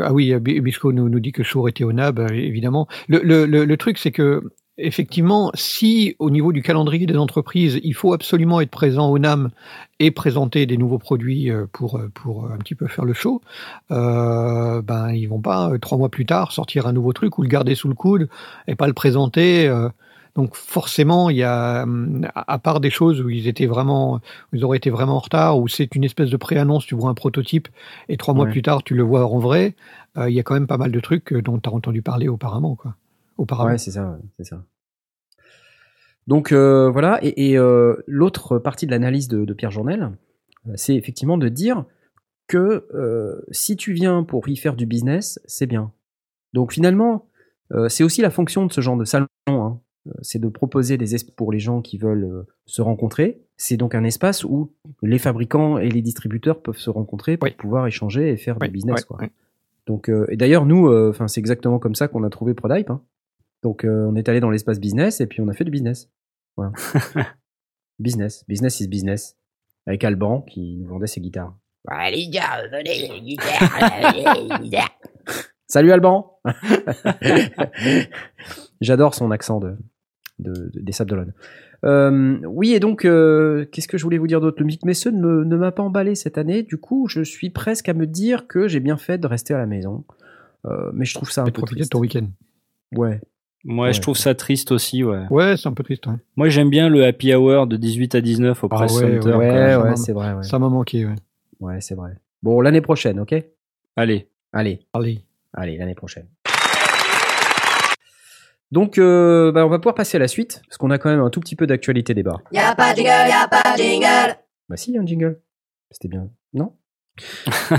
Speaker 3: ah oui, euh, Bi- Bisco nous, nous dit que Shure était au NAB, euh, évidemment. Le, le, le, le truc, c'est que effectivement, si au niveau du calendrier des entreprises, il faut absolument être présent au NAM et présenter des nouveaux produits euh, pour euh, pour un petit peu faire le show, euh, ben ils vont pas euh, trois mois plus tard sortir un nouveau truc ou le garder sous le coude et pas le présenter. euh. Donc forcément, il y a, à part des choses où ils étaient vraiment, ils auraient été vraiment en retard, où c'est une espèce de pré-annonce, tu vois un prototype et trois mois plus tard tu le vois en vrai, euh, il y a quand même pas mal de trucs euh, dont tu as entendu parler auparavant, quoi. Auparavant.
Speaker 1: Ouais, c'est ça, ouais, c'est ça. Donc euh, voilà, et, et, euh, l'autre partie de l'analyse de, de Pierre Journel, c'est effectivement de dire que euh, si tu viens pour y faire du business, c'est bien. Donc finalement, c'est aussi la fonction de ce genre de salon, hein. Euh, c'est de proposer des espaces pour les gens qui veulent euh, se rencontrer. C'est donc un espace où les fabricants et les distributeurs peuvent se rencontrer pour
Speaker 3: Oui.
Speaker 1: pouvoir échanger et faire du business. quoi. Donc, euh, et d'ailleurs, nous, euh, enfin, c'est exactement comme ça qu'on a trouvé Prodype. hein. Donc, euh, on est allé dans l'espace business et puis on a fait du business. Voilà. [laughs] business, business is business. Avec Alban qui nous vendait ses guitares.
Speaker 5: Ouais, les gars, venez, les guitares, les guitares. [laughs]
Speaker 1: Salut Alban [laughs] J'adore son accent de, de- de- des Sables d'Olonne. Euh, oui, et donc, euh, qu'est-ce que je voulais vous dire d'autre? Le Mick Mason ne, ne m'a pas emballé cette année. Du coup, je suis presque à me dire que j'ai bien fait de rester à la maison. Euh, mais je trouve ça un
Speaker 3: Et
Speaker 1: peu
Speaker 3: profiter de
Speaker 1: triste.
Speaker 3: ton week-end.
Speaker 1: Ouais.
Speaker 4: Moi,
Speaker 1: Ouais.
Speaker 4: je trouve ça triste aussi, ouais.
Speaker 3: Ouais, c'est un peu triste. ouais.
Speaker 4: Moi, j'aime bien le happy hour de 18 à 19 au
Speaker 3: Ah
Speaker 4: Press
Speaker 3: ouais,
Speaker 4: Center.
Speaker 1: Ouais, ouais, c'est vrai. Ouais,
Speaker 3: Ça m'a manqué. Ouais.
Speaker 1: ouais c'est vrai. Bon, l'année prochaine, ok?
Speaker 4: Allez.
Speaker 1: Allez,
Speaker 3: Allez.
Speaker 1: allez, l'année prochaine. Donc, euh, bah, on va pouvoir passer à la suite, parce qu'on a quand même un tout petit peu d'actualité des bars.
Speaker 5: Y'a pas de jingle, y'a pas de jingle.
Speaker 1: Bah si, y a un jingle. C'était bien. Non? [laughs]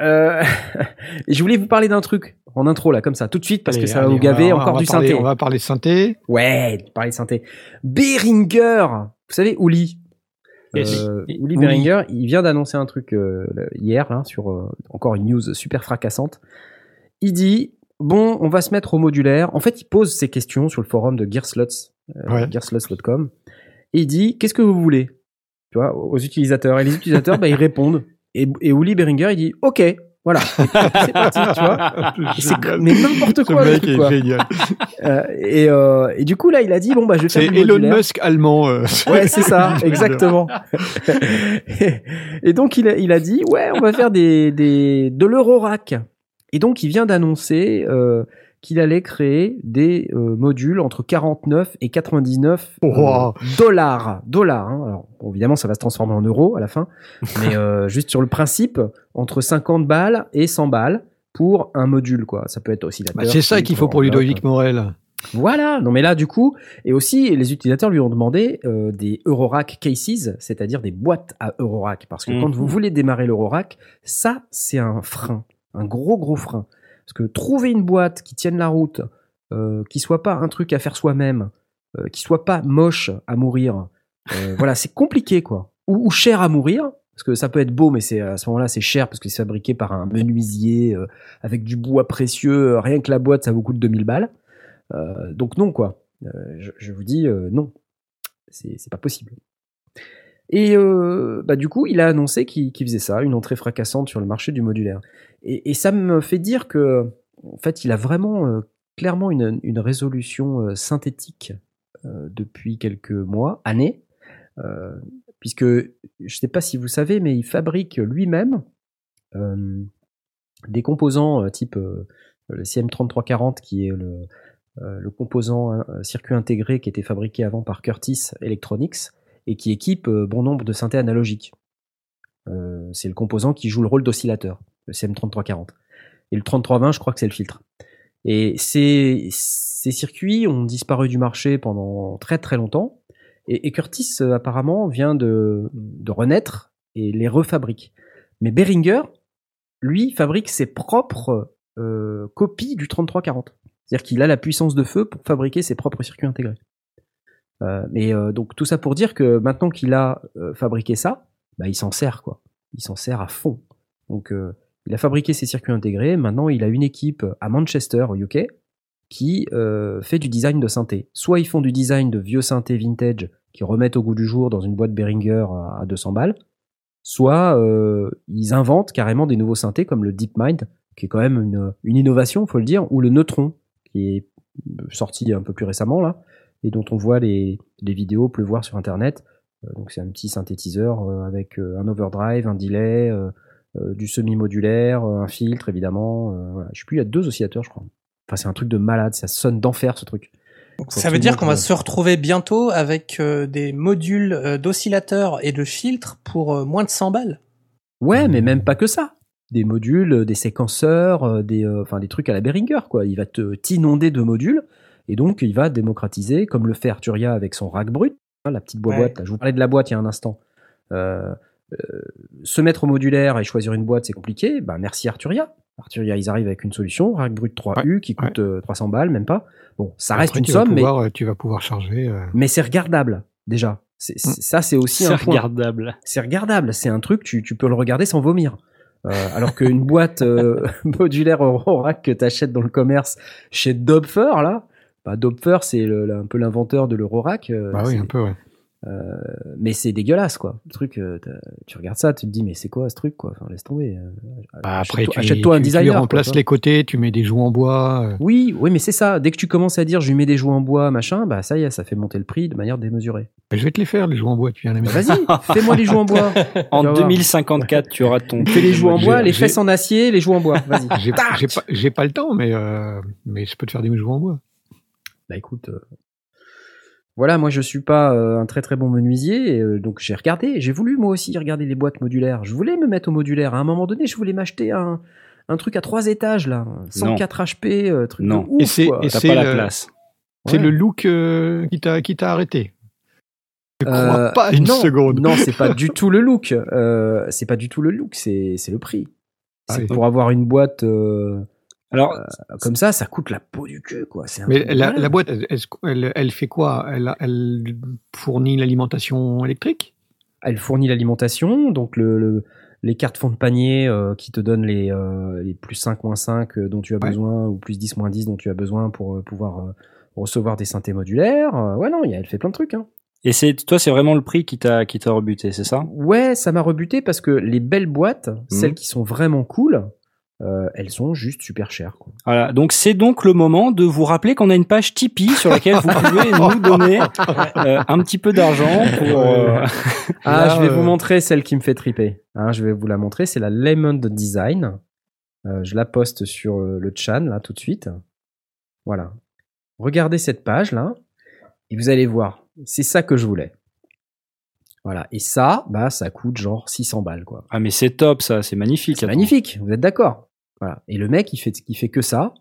Speaker 1: Euh, [laughs] Je voulais vous parler d'un truc en intro, là, comme ça, tout de suite, parce
Speaker 3: Allez,
Speaker 1: que ça va vous gaver encore du
Speaker 3: parler-
Speaker 1: synthé.
Speaker 3: On va parler synthé.
Speaker 1: Ouais, parler de synthé. Behringer Vous savez, Ouli
Speaker 3: Yes.
Speaker 1: euh,
Speaker 4: Ouli.
Speaker 1: Uli Behringer, il vient d'annoncer un truc euh, hier, là, sur euh, encore une news super fracassante. Il dit Bon, on va se mettre au modulaire. En fait, il pose ses questions sur le forum de Gearslots, euh,
Speaker 3: Ouais.
Speaker 1: gearslots.com. Et il dit Qu'est-ce que vous voulez? Tu vois, aux utilisateurs. Et les utilisateurs, bah, ils répondent. Et, et Uli Behringer, il dit Ok, voilà. C'est parti, tu vois. [laughs] C'est mais n'importe
Speaker 3: Ce
Speaker 1: quoi. le
Speaker 3: mec
Speaker 1: truc,
Speaker 3: est
Speaker 1: quoi.
Speaker 3: génial. [laughs]
Speaker 1: Euh, et, euh, et du coup, là, il a dit Bon, bah, je vais faire
Speaker 3: C'est Elon
Speaker 1: modulaire.
Speaker 3: Musk allemand. euh. [laughs]
Speaker 1: Ouais, c'est ça, exactement. et donc il a, il a dit ouais, on va faire des, des de l'Eurorack. Et donc il vient d'annoncer euh, qu'il allait créer des euh, modules entre 49 et 99 euh,
Speaker 3: Wow.
Speaker 1: dollars. Dollars. hein. Alors bon, évidemment, ça va se transformer en euros à la fin, [laughs] mais euh, juste sur le principe, entre 50 balles et 100 balles pour un module quoi. Ça peut être aussi
Speaker 3: Bah, c'est ça qu'il faut pour Ludovic Morel.
Speaker 1: voilà, non mais là du coup, et aussi les utilisateurs lui ont demandé euh, des Eurorack cases, c'est-à-dire des boîtes à Eurorack, parce que
Speaker 4: Mhm.
Speaker 1: quand vous voulez démarrer l'Eurorack, ça c'est un frein, un gros gros frein, parce que trouver une boîte qui tienne la route, euh, qui soit pas un truc à faire soi-même, euh, qui soit pas moche à mourir, euh, [laughs] voilà c'est compliqué quoi, ou, ou cher à mourir. Parce que ça peut être beau, mais c'est à ce moment-là c'est cher parce que c'est fabriqué par un menuisier euh, avec du bois précieux. euh, Rien que la boîte, ça vous coûte 2000 balles. Donc non quoi. Je, je vous dis non, c'est pas possible. Et euh, bah, du coup, il a annoncé qu'il faisait ça, une entrée fracassante sur le marché du modulaire. Et, ça me fait dire que, en fait, il a vraiment euh, clairement une, résolution euh, synthétique euh, depuis quelques mois, années, puisque je sais pas si vous savez, mais il fabrique lui-même des composants type le CM3340 qui est le, composant circuit intégré qui était fabriqué avant par Curtis Electronics et qui équipe euh, bon nombre de synthés analogiques. Euh, c'est le composant qui joue le rôle d'oscillateur, le CM3340. Et le 3320, je crois que c'est le filtre. Et ces, circuits ont disparu du marché pendant très très longtemps. Et, Curtis, euh, apparemment, vient de, renaître et les refabrique. Mais Behringer, lui, fabrique ses propres copies du 3340. C'est-à-dire qu'il a la puissance de feu pour fabriquer ses propres circuits intégrés. Euh, mais euh, donc tout ça pour dire que maintenant qu'il a euh, fabriqué ça, bah, il s'en sert quoi. Il s'en sert à fond. Donc il a fabriqué ses circuits intégrés. Maintenant il a une équipe à Manchester au UK qui euh, fait du design de synthé. Soit ils font du design de vieux synthés vintage qui remettent au goût du jour dans une boîte Behringer à, à 200 balles. Soit euh, ils inventent carrément des nouveaux synthés comme le DeepMind qui est quand même une, une innovation, faut le dire, ou le Neutron qui est sorti un peu plus récemment là et dont on voit les, les vidéos pleuvoir sur internet. Euh, donc c'est un petit synthétiseur euh, avec euh, un overdrive, un delay, du semi-modulaire, un filtre évidemment. voilà. Je sais plus, il y a deux oscillateurs je crois. Enfin c'est un truc de malade, ça sonne d'enfer ce truc.
Speaker 2: Ça veut dire qu'on va se retrouver bientôt avec euh, des modules euh, d'oscillateurs et de filtres pour euh, moins de 100 balles.
Speaker 1: Ouais, mais même pas que ça. Des modules, des séquenceurs, des, enfin des trucs à la Behringer quoi. Il va te t'inonder de modules et donc il va démocratiser, comme le fait Arturia avec son rack brut, hein, la petite boîte.
Speaker 2: Ouais.
Speaker 1: Là. Je vous parlais de la boîte il y a un instant. Euh, euh, se mettre au modulaire et choisir une boîte, c'est compliqué. Bah merci Arturia. Arthur, ils arrivent avec une solution, rack brut 3U qui coûte euh, 300 balles, même pas. Bon, ça reste une somme, mais,
Speaker 3: pouvoir, euh, tu vas pouvoir charger. euh,
Speaker 1: mais c'est regardable, déjà. C'est-
Speaker 3: Mm.
Speaker 1: c'est- Ça, c'est aussi
Speaker 4: C'est
Speaker 1: un point.
Speaker 4: regardable.
Speaker 1: C'est regardable. C'est un truc, tu, tu peux le regarder sans vomir. Euh, alors qu'une boîte euh, [laughs] modulaire Eurorack que t'achètes dans le commerce chez Dopfer, là, bah, Dopfer, c'est le- le- un peu l'inventeur de l'Eurorack. euh,
Speaker 3: Bah oui,
Speaker 1: c'est-
Speaker 3: un peu, ouais.
Speaker 1: euh, mais c'est dégueulasse, quoi. Le truc, euh, tu regardes ça, tu te dis, mais c'est quoi ce truc, quoi? Enfin, laisse tomber. euh,
Speaker 3: Bah, après,
Speaker 1: achète-toi-
Speaker 3: tu,
Speaker 1: achète-toi un
Speaker 3: tu- tu
Speaker 1: designer.
Speaker 3: remplaces les côtés, tu mets des joues en bois. euh,
Speaker 1: Oui, oui, mais c'est ça. Dès que tu commences à dire, je lui mets des joues en bois, machin, bah ça y est, ça fait monter le prix de manière démesurée.
Speaker 3: bah, je vais te les faire, les joues en bois, tu viens les
Speaker 1: Bah,
Speaker 3: mettre.
Speaker 1: Vas-y, [laughs] fais-moi les joues en bois. [laughs]
Speaker 4: En
Speaker 1: Tu vas voir.
Speaker 4: 2054, tu auras ton. [laughs]
Speaker 1: Fais les joues en
Speaker 3: J'ai-
Speaker 1: bois, les
Speaker 3: j'ai-
Speaker 1: fesses en acier, les joues en bois. Vas-y.
Speaker 3: J'ai pas, j'ai pas le temps, mais, euh, mais je peux te faire des joues en bois.
Speaker 1: Bah écoute, euh, voilà, moi je suis pas euh, un très très bon menuisier, et, euh, donc j'ai regardé, j'ai voulu moi aussi regarder les boîtes modulaires. Je voulais me mettre au modulaire. À un moment donné, je voulais m'acheter un, un truc à trois étages là, 104 HP, euh, truc
Speaker 4: Non.
Speaker 1: de ouf,
Speaker 3: Et c'est-
Speaker 4: pas la
Speaker 3: le-
Speaker 4: place.
Speaker 3: C'est
Speaker 1: Ouais.
Speaker 3: le look euh, qui t'a qui t'a arrêté. Je
Speaker 1: Euh,
Speaker 3: crois pas une
Speaker 1: non,
Speaker 3: seconde.
Speaker 1: Non, c'est pas [laughs] du tout le look. Euh, c'est pas du tout le look, c'est c'est le prix.
Speaker 3: Ah
Speaker 1: C'est
Speaker 3: oui.
Speaker 1: pour avoir une boîte euh,
Speaker 4: Alors,
Speaker 1: comme ça, ça coûte la peau du cul, quoi. C'est un
Speaker 3: Mais la, la boîte, elle, elle- fait quoi? Elle, elle fournit l'alimentation électrique?
Speaker 1: Elle fournit l'alimentation, donc le, le- les cartes fond de panier euh, qui te donnent les, euh, les plus 5 moins 5 euh, dont tu as
Speaker 3: Ouais.
Speaker 1: besoin, ou plus 10 moins 10 dont tu as besoin pour euh, pouvoir euh, recevoir des synthés modulaires. Euh, ouais, non, il y a- elle fait plein de trucs. Hein.
Speaker 4: et c'est toi, c'est vraiment le prix qui t'a qui t'a rebuté, c'est ça?
Speaker 1: Ouais, ça m'a rebuté parce que les belles boîtes,
Speaker 3: Mhm.
Speaker 1: celles qui sont vraiment cool, euh, elles sont juste super chères. Quoi.
Speaker 4: Voilà. Donc c'est donc le moment de vous rappeler qu'on a une page Tipeee sur laquelle vous pouvez [laughs] nous donner euh, un petit peu d'argent pour. euh,
Speaker 1: Ah,
Speaker 3: Là,
Speaker 1: je vais
Speaker 3: euh,
Speaker 1: vous montrer celle qui me fait triper. Hein, je vais vous la montrer. C'est la Lemon Design. Euh, je la poste sur le chan là tout de suite. Voilà. Regardez cette page là et vous allez voir. C'est ça que je voulais. Voilà. Et ça, bah, ça coûte genre 600 balles quoi.
Speaker 4: Ah mais c'est top ça, c'est magnifique.
Speaker 1: C'est magnifique. Vous êtes d'accord? Voilà. Et le mec, il fait, il fait que ça.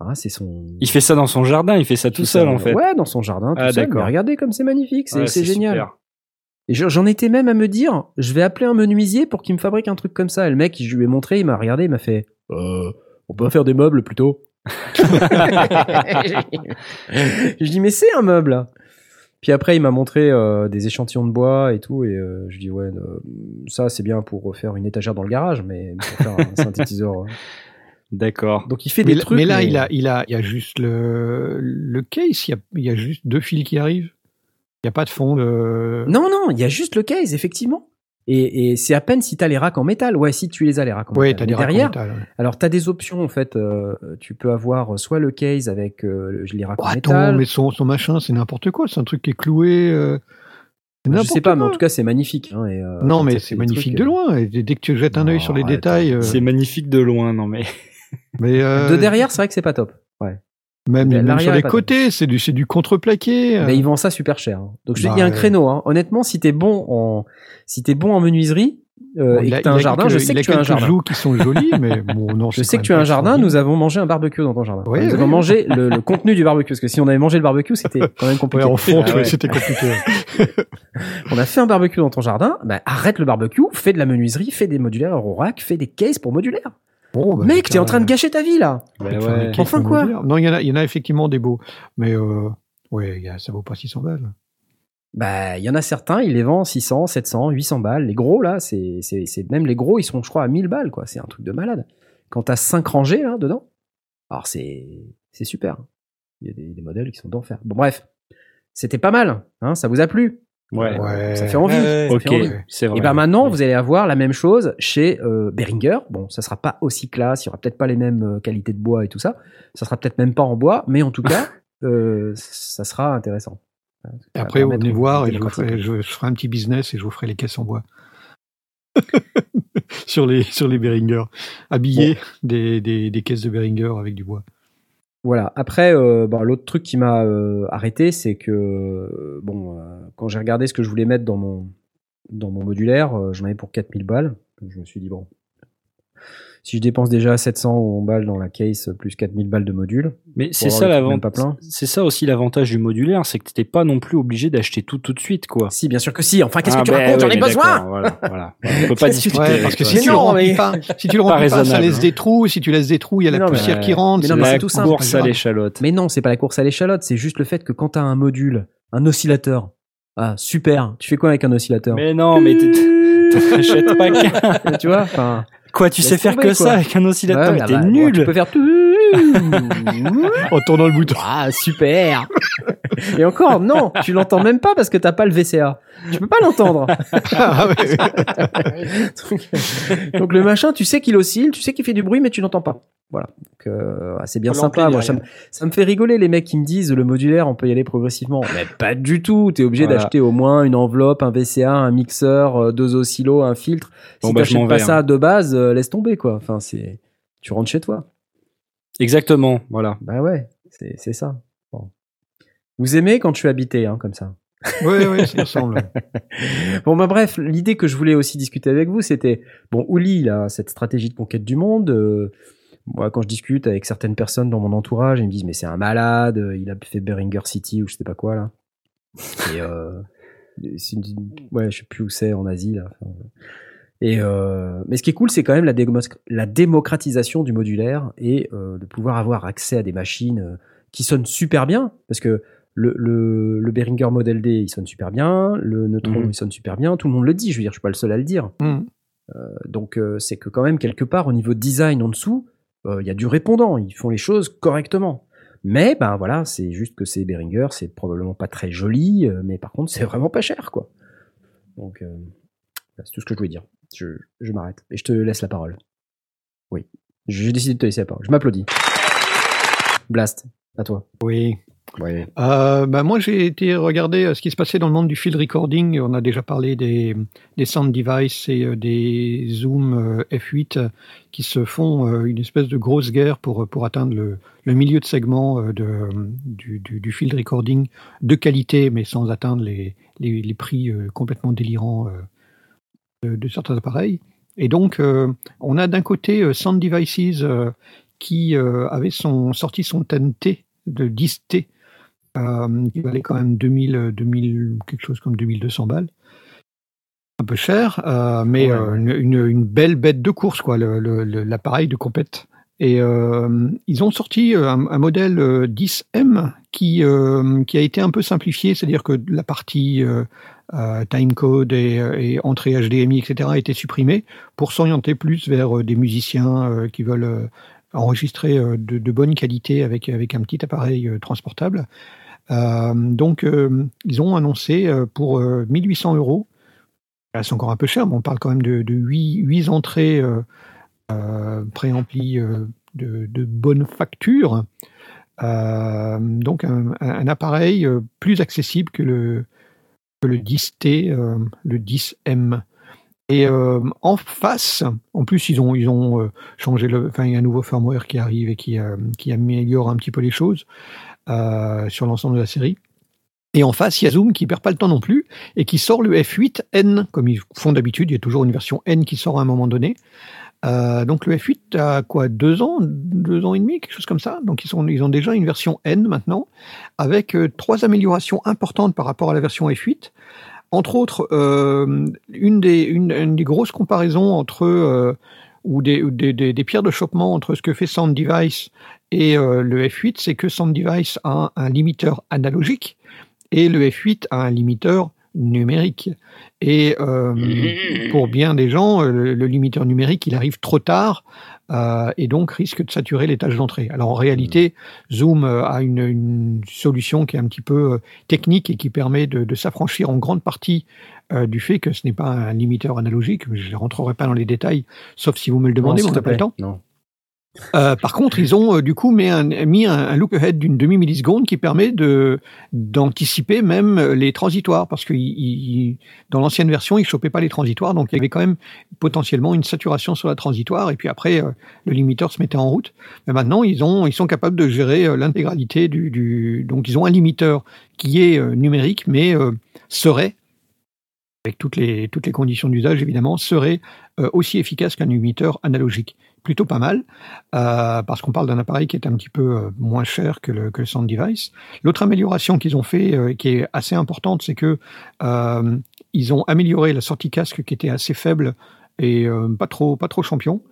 Speaker 1: Ah, c'est son.
Speaker 4: Il fait ça dans son jardin, il fait ça tout
Speaker 1: fait
Speaker 4: seul
Speaker 1: ça-
Speaker 4: en fait.
Speaker 1: Ouais, dans son jardin. Tout
Speaker 4: Ah,
Speaker 1: seul. Mais regardez comme c'est magnifique. C'est
Speaker 4: Ouais,
Speaker 1: génial.
Speaker 4: super.
Speaker 1: Et je- j'en étais même à me dire, je vais appeler un menuisier pour qu'il me fabrique un truc comme ça. Et le mec, je lui ai montré, il m'a regardé, il m'a fait, euh, on peut faire des meubles plutôt. [laughs] [laughs] je dis, mais c'est un meuble. Puis après, il m'a montré euh, des échantillons de bois et tout, et euh, je dis, ouais, euh, ça c'est bien pour faire une étagère dans le garage, mais pour faire un [laughs] synthétiseur.
Speaker 4: D'accord.
Speaker 1: Donc il fait
Speaker 3: mais,
Speaker 1: des
Speaker 3: là-
Speaker 1: trucs.
Speaker 3: mais là, il a, il a, il y a juste le, le case. Il y a, il y a juste deux fils qui arrivent? Il n'y a pas de fond de.
Speaker 1: Non, non, il y a juste le case, effectivement. Et, et c'est à peine si t'as les racks en métal. Ouais, si tu les as les racks en
Speaker 3: Ouais,
Speaker 1: métal.
Speaker 3: t'as
Speaker 1: Mais
Speaker 3: des racks en
Speaker 1: derrière,
Speaker 3: métal, ouais.
Speaker 1: Alors, tu as des options, en fait. euh, tu peux avoir soit le case avec euh, les racks
Speaker 3: Oh,
Speaker 1: en
Speaker 3: attends,
Speaker 1: métal.
Speaker 3: mais son, son machin, c'est n'importe quoi. C'est un truc qui est cloué. euh, c'est
Speaker 1: je sais pas, mais en tout cas, c'est magnifique. hein, et, euh,
Speaker 3: Non, mais c'est magnifique
Speaker 1: trucs,
Speaker 3: de
Speaker 1: euh,
Speaker 3: loin. Et dès que tu jettes un œil
Speaker 1: Non,
Speaker 3: sur les détails, euh,
Speaker 4: C'est magnifique de loin, non mais.
Speaker 3: mais euh,
Speaker 1: De derrière, c'est vrai que c'est pas top. Ouais.
Speaker 3: Même, même sur les côtés, c'est du, c'est du contreplaqué. euh.
Speaker 1: Mais ils vendent ça super cher. hein. Donc, je te dis,
Speaker 3: Bah,
Speaker 1: il y a un
Speaker 3: ouais.
Speaker 1: créneau. Hein. Honnêtement, si t'es bon en, si t'es bon en menuiserie euh,
Speaker 3: Bon,
Speaker 1: et
Speaker 3: il
Speaker 1: que t'as
Speaker 3: il
Speaker 1: un jardin,
Speaker 3: quelques-
Speaker 1: je sais
Speaker 3: il
Speaker 1: que tu as un jardin.
Speaker 3: joues qui sont jolies, mais bon, non. [laughs]
Speaker 1: Je sais que tu as un jardin, nous avons mangé un barbecue dans ton jardin.
Speaker 3: Ouais,
Speaker 1: nous
Speaker 3: ouais.
Speaker 1: avons mangé le, le contenu du barbecue, parce que si on avait mangé le barbecue, c'était [laughs] quand même compliqué.
Speaker 3: Ouais, en fond,
Speaker 1: Ah
Speaker 3: c'était compliqué. [laughs]
Speaker 1: On a fait un barbecue dans ton jardin, bah, arrête le barbecue, fais de la menuiserie, fais des modulaires Eurorack, fais des cases pour modulaires.
Speaker 3: Bon, bah,
Speaker 1: Mec, t'es en train de
Speaker 3: faire-
Speaker 1: gâcher ta vie là.
Speaker 4: Bah ouais.
Speaker 1: Enfin, quoi.
Speaker 3: Non, il y en a, il y en a effectivement des beaux, mais euh, ouais, il y a- ça vaut pas 600 balles.
Speaker 1: Bah, il y en a certains, ils les vendent 600, 700, 800 balles. Les gros là, c'est, c'est, c'est même les gros, ils sont, je crois, à 1000 balles quoi. C'est un truc de malade. Quand t'as 5 rangées là dedans, alors c'est, c'est super. Il y a des, des modèles qui sont d'enfer. Bon bref, c'était pas mal. Hein, ça vous a plu?
Speaker 4: Ouais.
Speaker 3: Ouais.
Speaker 1: Ça fait envie.
Speaker 2: Ouais,
Speaker 4: Ok, c'est vrai.
Speaker 1: Et ben maintenant, vous allez avoir la même chose chez euh, Behringer. Bon, ça sera pas aussi classe, il y aura peut-être pas les mêmes euh, qualités de bois et tout ça. Ça sera peut-être même pas en bois, mais en tout cas, [laughs] euh, ça sera intéressant. Ça
Speaker 3: Et
Speaker 1: va
Speaker 3: après, vous venez voir et je, vous ferai, je, je ferai un petit business et je vous ferai les caisses en bois. [laughs] sur les sur les Behringer. Habillés des, des, des caisses de Behringer avec du bois.
Speaker 1: Voilà. Après, euh, bah, l'autre truc qui m'a euh, arrêté, c'est que euh, bon, quand j'ai regardé ce que je voulais mettre dans mon dans mon modulaire, j'en avais pour 4000 balles. Je me suis dit bon, si je dépense déjà 700 ou balles dans la case plus 4000 balles de module,
Speaker 4: Mais c'est ça l'avantage. C'est ça aussi l'avantage du modulaire, c'est que t'étais pas non plus obligé d'acheter tout tout de suite, quoi.
Speaker 1: si bien sûr que si. Enfin, qu'est-ce
Speaker 4: Ah
Speaker 1: que tu
Speaker 4: ben
Speaker 1: racontes?
Speaker 4: Oui,
Speaker 1: J'en ai besoin.
Speaker 4: Voilà, voilà. On peut [laughs] pas
Speaker 1: tu-
Speaker 4: discuter.
Speaker 3: Ouais, parce que si tu
Speaker 1: non,
Speaker 3: remplis
Speaker 1: mais-
Speaker 3: pas, si tu le
Speaker 4: Pas
Speaker 3: remplis pas, ça laisse des trous. Si tu laisses des trous, il y a la
Speaker 1: mais-
Speaker 3: poussière qui rentre.
Speaker 1: mais non, mais
Speaker 3: c'est-
Speaker 1: tout simple.
Speaker 4: course à l'échalote.
Speaker 1: Mais non, c'est pas la course à l'échalote, c'est juste le fait que quand t'as un module, un oscillateur, ah super, tu fais quoi avec un oscillateur?
Speaker 4: Mais non, mais t'es- t'achètes pas [laughs] qu'un.
Speaker 1: Tu vois Enfin,
Speaker 4: Quoi, tu sais faire
Speaker 1: tomber,
Speaker 4: que
Speaker 1: quoi.
Speaker 4: ça avec un oscillateur,
Speaker 1: ouais,
Speaker 4: mais
Speaker 1: ah
Speaker 4: t'es
Speaker 1: bah,
Speaker 4: nul.
Speaker 1: Tu peux faire tout. [laughs]
Speaker 3: En tournant le bouton.
Speaker 1: Ah super. Et encore, non, tu l'entends même pas parce que t'as pas le VCA. Tu peux pas l'entendre.
Speaker 3: Ah [laughs]
Speaker 1: donc, donc le machin, tu sais qu'il oscille, tu sais qu'il fait du bruit, mais tu l'entends pas. Voilà. Donc euh, ah, c'est bien sympa. Moi, ça, me, ça me fait rigoler les mecs qui me disent le modulaire, on peut y aller progressivement. Mais pas du tout. T'es obligé
Speaker 4: Voilà.
Speaker 1: d'acheter au moins une enveloppe, un VCA, un mixeur, euh, deux oscillos, un filtre.
Speaker 4: Bon,
Speaker 1: si
Speaker 4: bah,
Speaker 1: t'achètes pas
Speaker 4: vais,
Speaker 1: ça
Speaker 4: hein.
Speaker 1: de base, euh, laisse tomber quoi. Enfin, c'est, tu rentres chez toi.
Speaker 4: Exactement, voilà.
Speaker 1: Bah ouais, c'est c'est ça. Bon. Vous aimez quand je suis habité, hein, comme ça.
Speaker 3: Oui, oui, ça me semble. [laughs]
Speaker 1: Bon, bah bref, l'idée que je voulais aussi discuter avec vous, c'était bon, Ouli, il a cette stratégie de conquête du monde. euh, moi, quand je discute avec certaines personnes dans mon entourage, ils me disent mais c'est un malade, euh, il a fait Beringer City ou je sais pas quoi là. [laughs] Et euh, une- ouais, je sais plus où c'est en Asie là. Enfin, et euh, mais ce qui est cool, c'est quand même la, démo- la démocratisation du modulaire et euh, de pouvoir avoir accès à des machines euh, qui sonnent super bien parce que le, le, le Behringer Model D, il sonne super bien, le Neutron,
Speaker 4: Mhm.
Speaker 1: il sonne super bien, tout le monde le dit, je veux dire, je suis pas le seul à le dire.
Speaker 3: Hmm.
Speaker 1: Donc euh, c'est que quand même quelque part au niveau design en dessous, euh, il y a du répondant, ils font les choses correctement. Mais ben voilà, c'est juste que c'est Behringer, c'est probablement pas très joli, euh, mais par contre c'est vraiment pas cher quoi. Donc euh, c'est tout ce que je voulais dire. Je, je m'arrête et je te laisse la parole. Oui, j'ai décidé de te laisser la parole. Je m'applaudis. Blast, à toi.
Speaker 3: Oui.
Speaker 1: Oui.
Speaker 3: Euh, bah moi, j'ai été regarder euh, ce qui se passait dans le monde du field recording. On a déjà parlé des, des sound devices et euh, des Zoom euh, F8 euh, qui se font une espèce de grosse guerre pour, pour atteindre le, le milieu de segment de, du, du, field recording de qualité, mais sans atteindre les, les, les prix complètement délirants de, certains appareils. Et donc, on a d'un côté Sound Devices qui avait son, sorti son 10T de 10T euh, qui valait quand même 2000, euh, 2000, quelque chose comme 2200 balles. Un peu cher, euh, mais
Speaker 1: Ouais,
Speaker 3: euh, une, une, une belle bête de course, quoi, l'appareil de compète. Et euh, ils ont sorti euh, un, un modèle euh, 10M qui, euh, qui a été un peu simplifié, c'est-à-dire que la partie euh, euh, timecode et, euh, et entrée HDMI, etc., a été supprimée pour s'orienter plus vers euh, des musiciens euh, qui veulent euh, enregistrer euh, de, de bonne qualité avec, avec un petit appareil euh, transportable. Euh, donc, euh, ils ont annoncé euh, pour euh, 1800 euros, Ah, c'est encore un peu cher, mais on parle quand même de, de 8, 8 entrées préampli euh, de, de bonne facture. Donc, un, appareil plus accessible que le, le 10T, euh, le 10M. Et euh, en face, en plus, ils ont, ils ont euh, changé le. Enfin, il y a un nouveau firmware qui arrive et qui, euh, qui améliore un petit peu les choses sur l'ensemble de la série. Et en face, il y a Zoom qui perd pas le temps non plus et qui sort le F8N, comme ils font d'habitude. Il y a toujours une version N qui sort à un moment donné. Donc le F8 a quoi deux ans, deux ans et demi, quelque chose comme ça. Donc ils, sont, ils ont déjà une version N maintenant, avec trois améliorations importantes par rapport à la version F8. Entre autres, euh, une, des, grosses comparaisons entre euh, ou des pierres de choppement entre ce que fait Sound Device et euh, le F8, c'est que Sound Device a un, un limiteur analogique et le F8 a un limiteur numérique. Et euh, pour bien des gens, euh, le, le limiteur numérique, il arrive trop tard euh, et donc risque de saturer les tâches d'entrée. Alors en réalité, Zoom euh, a une, une solution qui est un petit peu technique et qui permet de, de s'affranchir en grande partie euh, du fait que ce n'est pas un limiteur analogique. Je ne rentrerai pas dans les détails, sauf si vous me le demandez,
Speaker 1: Non,
Speaker 3: mais on n'a pas le temps.
Speaker 1: Non.
Speaker 3: Euh, par contre, ils ont euh, du coup mis un, look ahead d'une demi milliseconde qui permet d'anticiper même les transitoires parce que dans l'ancienne version, ils chopaient pas les transitoires, donc il y avait quand même potentiellement une saturation sur la transitoire et puis après euh, le limiteur se mettait en route. Mais maintenant, ils ont ils sont capables de gérer euh, l'intégralité du, donc ils ont un limiteur qui est euh, numérique mais euh, serait avec toutes les, conditions d'usage évidemment, serait euh, aussi efficace qu'un limiteur analogique. Plutôt pas mal, euh, parce qu'on parle d'un appareil qui est un petit peu euh, moins cher que le, que le sound device. L'autre amélioration qu'ils ont fait, euh, qui est assez importante, c'est que euh, ils ont amélioré la sortie casque qui était assez faible et pas trop pas trop champion.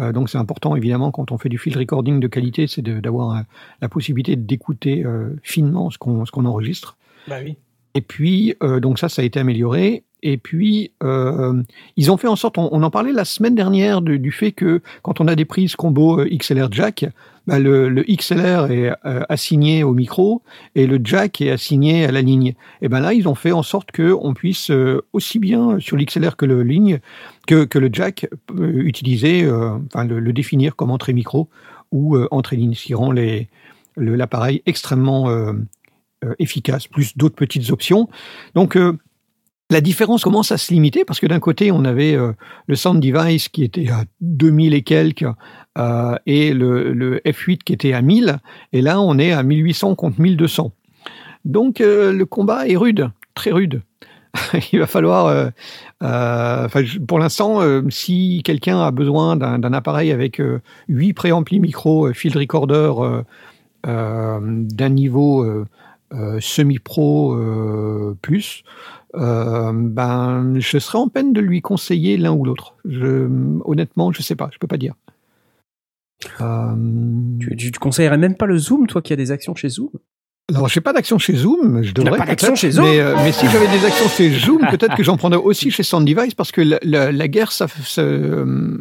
Speaker 3: Donc c'est important évidemment quand on fait du field recording de qualité, c'est d'avoir la possibilité d'écouter finement ce qu'on ce qu'on enregistre.
Speaker 2: Bah oui.
Speaker 3: Et puis, euh, donc ça, ça a été amélioré. Et puis, euh, ils ont fait en sorte, on, en parlait la semaine dernière de- du fait que quand on a des prises combo euh, XLR jack, bah, le, XLR est euh, assigné au micro et le jack est assigné à la ligne. Et ben là, ils ont fait en sorte que on puisse aussi bien sur l'XLR que le ligne que, que le jack utiliser, enfin le, définir comme entrée micro ou entrée ligne, ce qui rend l'appareil extrêmement efficace, plus d'autres petites options. Donc la différence commence à se limiter parce que d'un côté on avait euh, le sound device qui était à 2000 et quelques euh, et le, le F8 qui était à 1000 et là on est à 1800 contre 1200. Donc euh, le combat est rude, très rude. [laughs] Il va falloir, pour l'instant, si quelqu'un a besoin d'un appareil avec euh, 8 préamplis micro, field recorder d'un niveau semi-pro plus, euh, ben, je serais en peine de lui conseiller l'un ou l'autre. Honnêtement, je sais pas, je peux pas dire. Euh,
Speaker 1: Tu, tu, tu conseillerais même pas le Zoom, toi qui as des actions chez Zoom?
Speaker 3: Alors, j'ai pas d'action chez Zoom, je devrais
Speaker 1: pas d'action chez Zoom
Speaker 3: mais, euh, mais si j'avais des actions chez Zoom, peut-être que j'en prendrais aussi chez SoundDevice parce que la, la- la guerre ça, ça,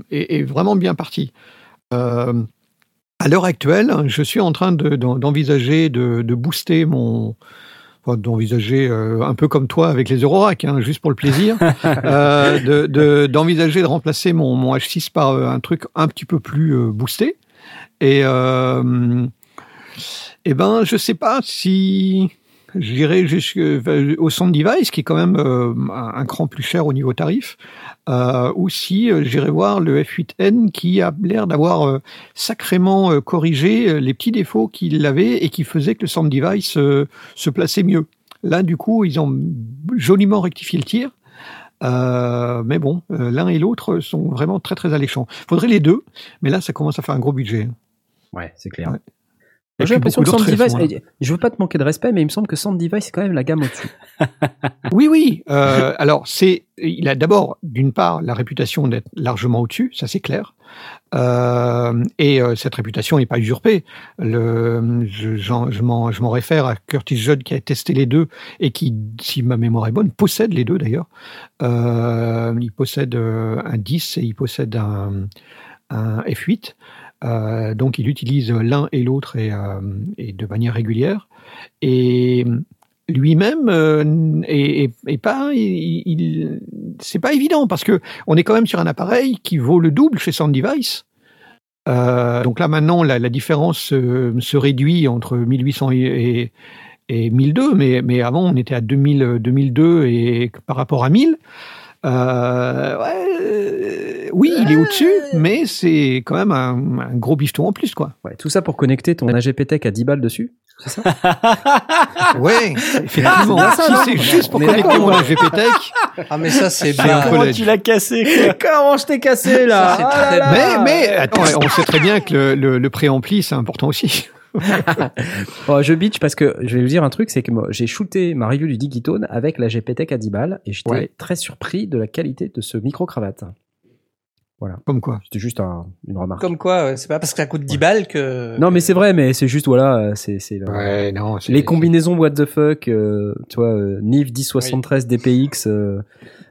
Speaker 3: est, est vraiment bien partie. Euh, à l'heure actuelle, je suis en train de- d'en- d'envisager de, de booster mon, d'envisager euh, un peu comme toi avec les Eurorack, hein, juste pour le plaisir, [laughs] euh, de- de- d'envisager de, remplacer mon, mon H6 par euh, un truc un petit peu plus boosté. Et euh, eh ben, je sais pas si j'irai jusque- enfin, au Sound Device, qui est quand même euh, un, cran plus cher au niveau tarif, euh, ou si euh, j'irai voir le F8N qui a l'air d'avoir euh, sacrément euh, corrigé euh, les petits défauts qu'il avait et qui faisaient que le Sound Device euh, se plaçait mieux. Là, du coup, ils ont joliment rectifié le tir. Euh, mais bon, euh, l'un et l'autre sont vraiment très très alléchants. Faudrait les deux, mais là, ça commence à faire un gros budget.
Speaker 1: Ouais, c'est clair.
Speaker 3: Ouais.
Speaker 1: J'ai l'impression que
Speaker 3: là.
Speaker 1: eh, je veux pas te manquer de respect, mais il me semble que Sound Device c'est quand même la gamme au-dessus. [laughs]
Speaker 3: Oui, oui. Euh, alors, c'est, il a d'abord, d'une part, la réputation d'être largement au-dessus, ça c'est clair. Euh, et euh, cette réputation n'est pas usurpée. Le, je, je m'en, je m'en réfère à Curtis Judd qui a testé les deux et qui, si ma mémoire est bonne, possède les deux d'ailleurs. Euh, il possède un 10 et il possède un, un F8. Euh, donc, il utilise l'un et l'autre et, euh, de manière régulière. Et lui-même euh, pas, c'est pas évident parce que on est quand même sur un appareil qui vaut le double chez Sound Device. Donc là maintenant la, différence se réduit entre 1800 et, et, et 1002, mais, avant on était à 2000, 2002 et par rapport à 1000. Euh, ouais, euh, oui, il est au-dessus, mais c'est quand même un, un gros bifton en plus, quoi.
Speaker 1: Ouais, tout ça pour connecter ton AGPTech à 10 balles dessus, c'est ça? [laughs]
Speaker 3: Ouais, effectivement.
Speaker 1: Ah, c'est
Speaker 3: si c'est
Speaker 1: non
Speaker 3: juste pour connecter mon AGPTech,
Speaker 2: Ah, mais ça, c'est bien.
Speaker 4: Comment
Speaker 3: la-
Speaker 4: tu l'as cassé quoi?
Speaker 1: Comment je t'ai cassé là?
Speaker 2: Ça,
Speaker 1: Ah là
Speaker 3: Mais, mais attends, on sait très bien que le, le, le préampli, c'est important aussi.
Speaker 1: Bon, [laughs] je bitch parce que je vais vous dire un truc, c'est que moi, j'ai shooté ma review du Digitone avec la GPTech à 10 balles et j'étais
Speaker 3: Ouais.
Speaker 1: très surpris de la qualité de ce micro-cravate.
Speaker 3: Comme quoi.
Speaker 1: C'était juste un- une remarque.
Speaker 2: Comme quoi, euh, c'est pas parce que ça coûte 10 balles que.
Speaker 1: Non mais c'est vrai, mais c'est juste voilà, euh, c'est
Speaker 3: Ouais, non. c'est-
Speaker 1: les combinaisons what the fuck, euh, tu vois, euh, NIF 1073 DPX euh,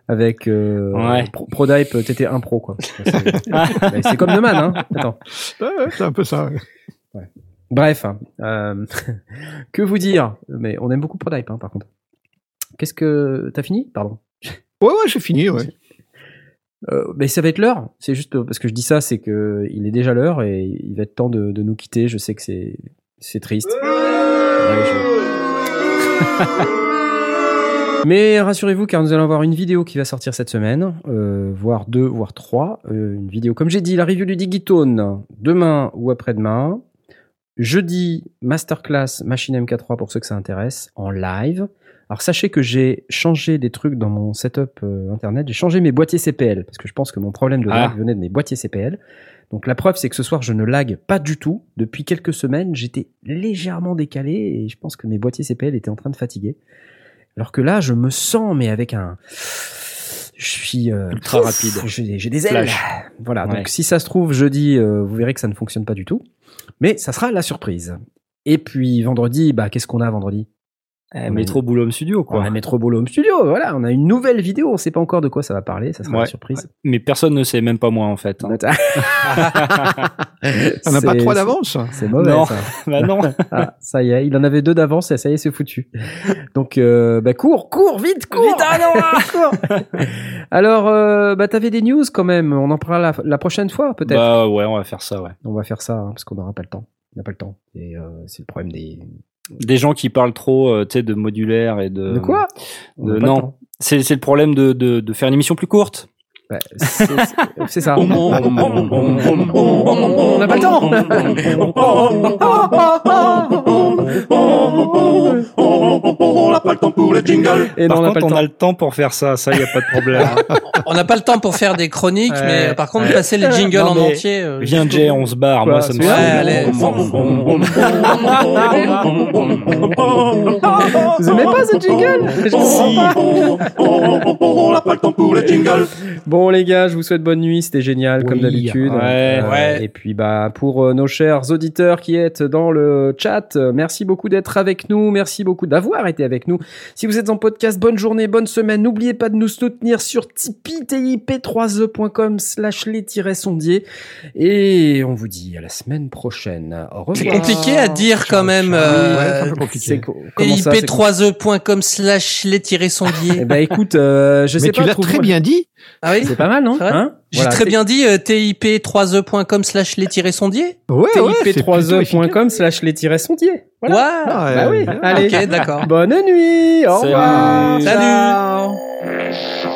Speaker 1: avec euh,
Speaker 4: Ouais.
Speaker 1: Pro- ProDype TT1 Pro quoi. C'est mais [laughs] c'est comme Neumann, hein. Attends.
Speaker 3: Ouais, ouais, c'est un peu ça.
Speaker 1: Bref, euh, [laughs] que vous dire? Mais on aime beaucoup ProDype, hein, par contre. Qu'est-ce que t'as fini? Pardon. [laughs]
Speaker 3: Ouais, ouais, j'ai fini, ouais.
Speaker 1: Euh, mais ça va être l'heure. C'est juste parce que je dis ça, c'est que il est déjà l'heure et il va être temps de, de nous quitter. Je sais que c'est c'est triste. Ouais, je- [laughs] Mais rassurez-vous, car nous allons avoir une vidéo qui va sortir cette semaine, euh, voire deux, voire trois. Euh, une vidéo, comme j'ai dit, la review du Digitone demain ou après-demain. Jeudi, masterclass Machine MK3 pour ceux que ça intéresse, en live. Alors sachez que j'ai changé des trucs dans mon setup euh, internet. J'ai changé mes boîtiers CPL parce que je pense que mon problème de lag
Speaker 4: Ah.
Speaker 1: venait de mes boîtiers CPL. Donc la preuve, c'est que ce soir, je ne lag pas du tout. Depuis quelques semaines, j'étais légèrement décalé et je pense que mes boîtiers CPL étaient en train de fatiguer. Alors que là, je me sens, mais avec un... Je suis... euh,
Speaker 4: Ultra rapide.
Speaker 1: J'ai des ailes.
Speaker 4: Flash.
Speaker 1: Voilà,
Speaker 4: Ouais.
Speaker 1: donc si ça se trouve, jeudi, euh, vous verrez que ça ne fonctionne pas du tout. Mais ça sera la surprise. Et puis vendredi, bah qu'est-ce qu'on a vendredi?
Speaker 4: Eh, Métro Boulot Studio,
Speaker 1: On
Speaker 4: quoi.
Speaker 1: a Bolo Home Studio, voilà, on a une nouvelle vidéo, on sait pas encore de quoi ça va parler, ça sera
Speaker 4: Ouais.
Speaker 1: surprise.
Speaker 4: Mais personne ne sait, même pas moi, en fait. hein. [laughs]
Speaker 3: On n'a pas trop d'avance.
Speaker 1: C'est mauvais
Speaker 4: Non.
Speaker 1: ça. [laughs]
Speaker 4: bah non. [laughs]
Speaker 1: Ah, ça y est, il en avait deux d'avance et ça y est, c'est foutu. Donc, euh, bah cours, cours, vite, cours
Speaker 2: Vite, ah non, ah
Speaker 1: cours Alors, euh, bah t'avais des news quand même, on en parlera la, la prochaine fois peut-être.
Speaker 4: Bah ouais, on va faire ça, ouais.
Speaker 1: On va faire ça, hein, parce qu'on n'aura pas le temps. On n'a pas le temps. Et euh, c'est le problème des...
Speaker 4: Des gens qui parlent trop, euh, tu sais, de modulaire et de.
Speaker 1: De quoi
Speaker 4: de- non. C'est c'est le problème de, de, de faire une émission plus courte.
Speaker 1: Ouais, c'est- c'est c'est ça. On n'a pas le temps
Speaker 6: On n'a pas le temps pour les jingles.
Speaker 1: Et non,
Speaker 4: par
Speaker 1: on n'a
Speaker 4: contre,
Speaker 1: pas le
Speaker 4: on
Speaker 1: temps.
Speaker 4: a le temps pour faire ça, ça, y a pas de problème. [laughs]
Speaker 2: On n'a pas le temps pour faire des chroniques, mais euh, par contre, passer les jingles
Speaker 4: Non,
Speaker 2: en entier. euh,
Speaker 4: Viens, Jay, on se barre.
Speaker 1: Quoi,
Speaker 4: Moi, ça me.
Speaker 1: Vous aimez pas ce jingle.
Speaker 6: On n'a pas le temps pour les jingles.
Speaker 1: Bon les gars, je vous souhaite bonne nuit, c'était génial comme d'habitude.
Speaker 4: Ouais.
Speaker 2: Ouais.
Speaker 1: Et puis bah pour euh, nos chers auditeurs qui êtes dans le chat, euh, merci beaucoup d'être avec nous, merci beaucoup d'avoir été avec nous. Si vous êtes en podcast, bonne journée, bonne semaine. N'oubliez pas de nous soutenir sur Tipeee, tip3e.com slash les-sondiers. Et on vous dit à la semaine prochaine. Au revoir.
Speaker 2: C'est compliqué à dire quand même.
Speaker 3: Ouais,
Speaker 2: Euh,
Speaker 3: c'est un peu compliqué.
Speaker 1: C'est co- comment ça, c'est
Speaker 2: ip3e.com slash les tirés
Speaker 1: Eh
Speaker 2: sondiers.
Speaker 1: ben écoute, euh, je sais
Speaker 3: Mais tu
Speaker 1: pas.
Speaker 3: l'as
Speaker 1: trouve-moi-
Speaker 3: très bien dit.
Speaker 2: Ah oui?
Speaker 1: C'est pas mal, non Hein
Speaker 2: J'ai
Speaker 1: Voilà,
Speaker 2: très bien dit euh, tip3e.com slash les sondiers.
Speaker 3: Ouais, ouais, c'est plutôt efficace.
Speaker 1: tip3e.com slash les-sondiers. Voilà.
Speaker 2: Ouais.
Speaker 3: Ah,
Speaker 1: Bah oui,
Speaker 3: ouais.
Speaker 1: allez.
Speaker 2: Ok, d'accord.
Speaker 1: Bonne nuit. Au revoir.
Speaker 2: Salut.
Speaker 1: Ciao.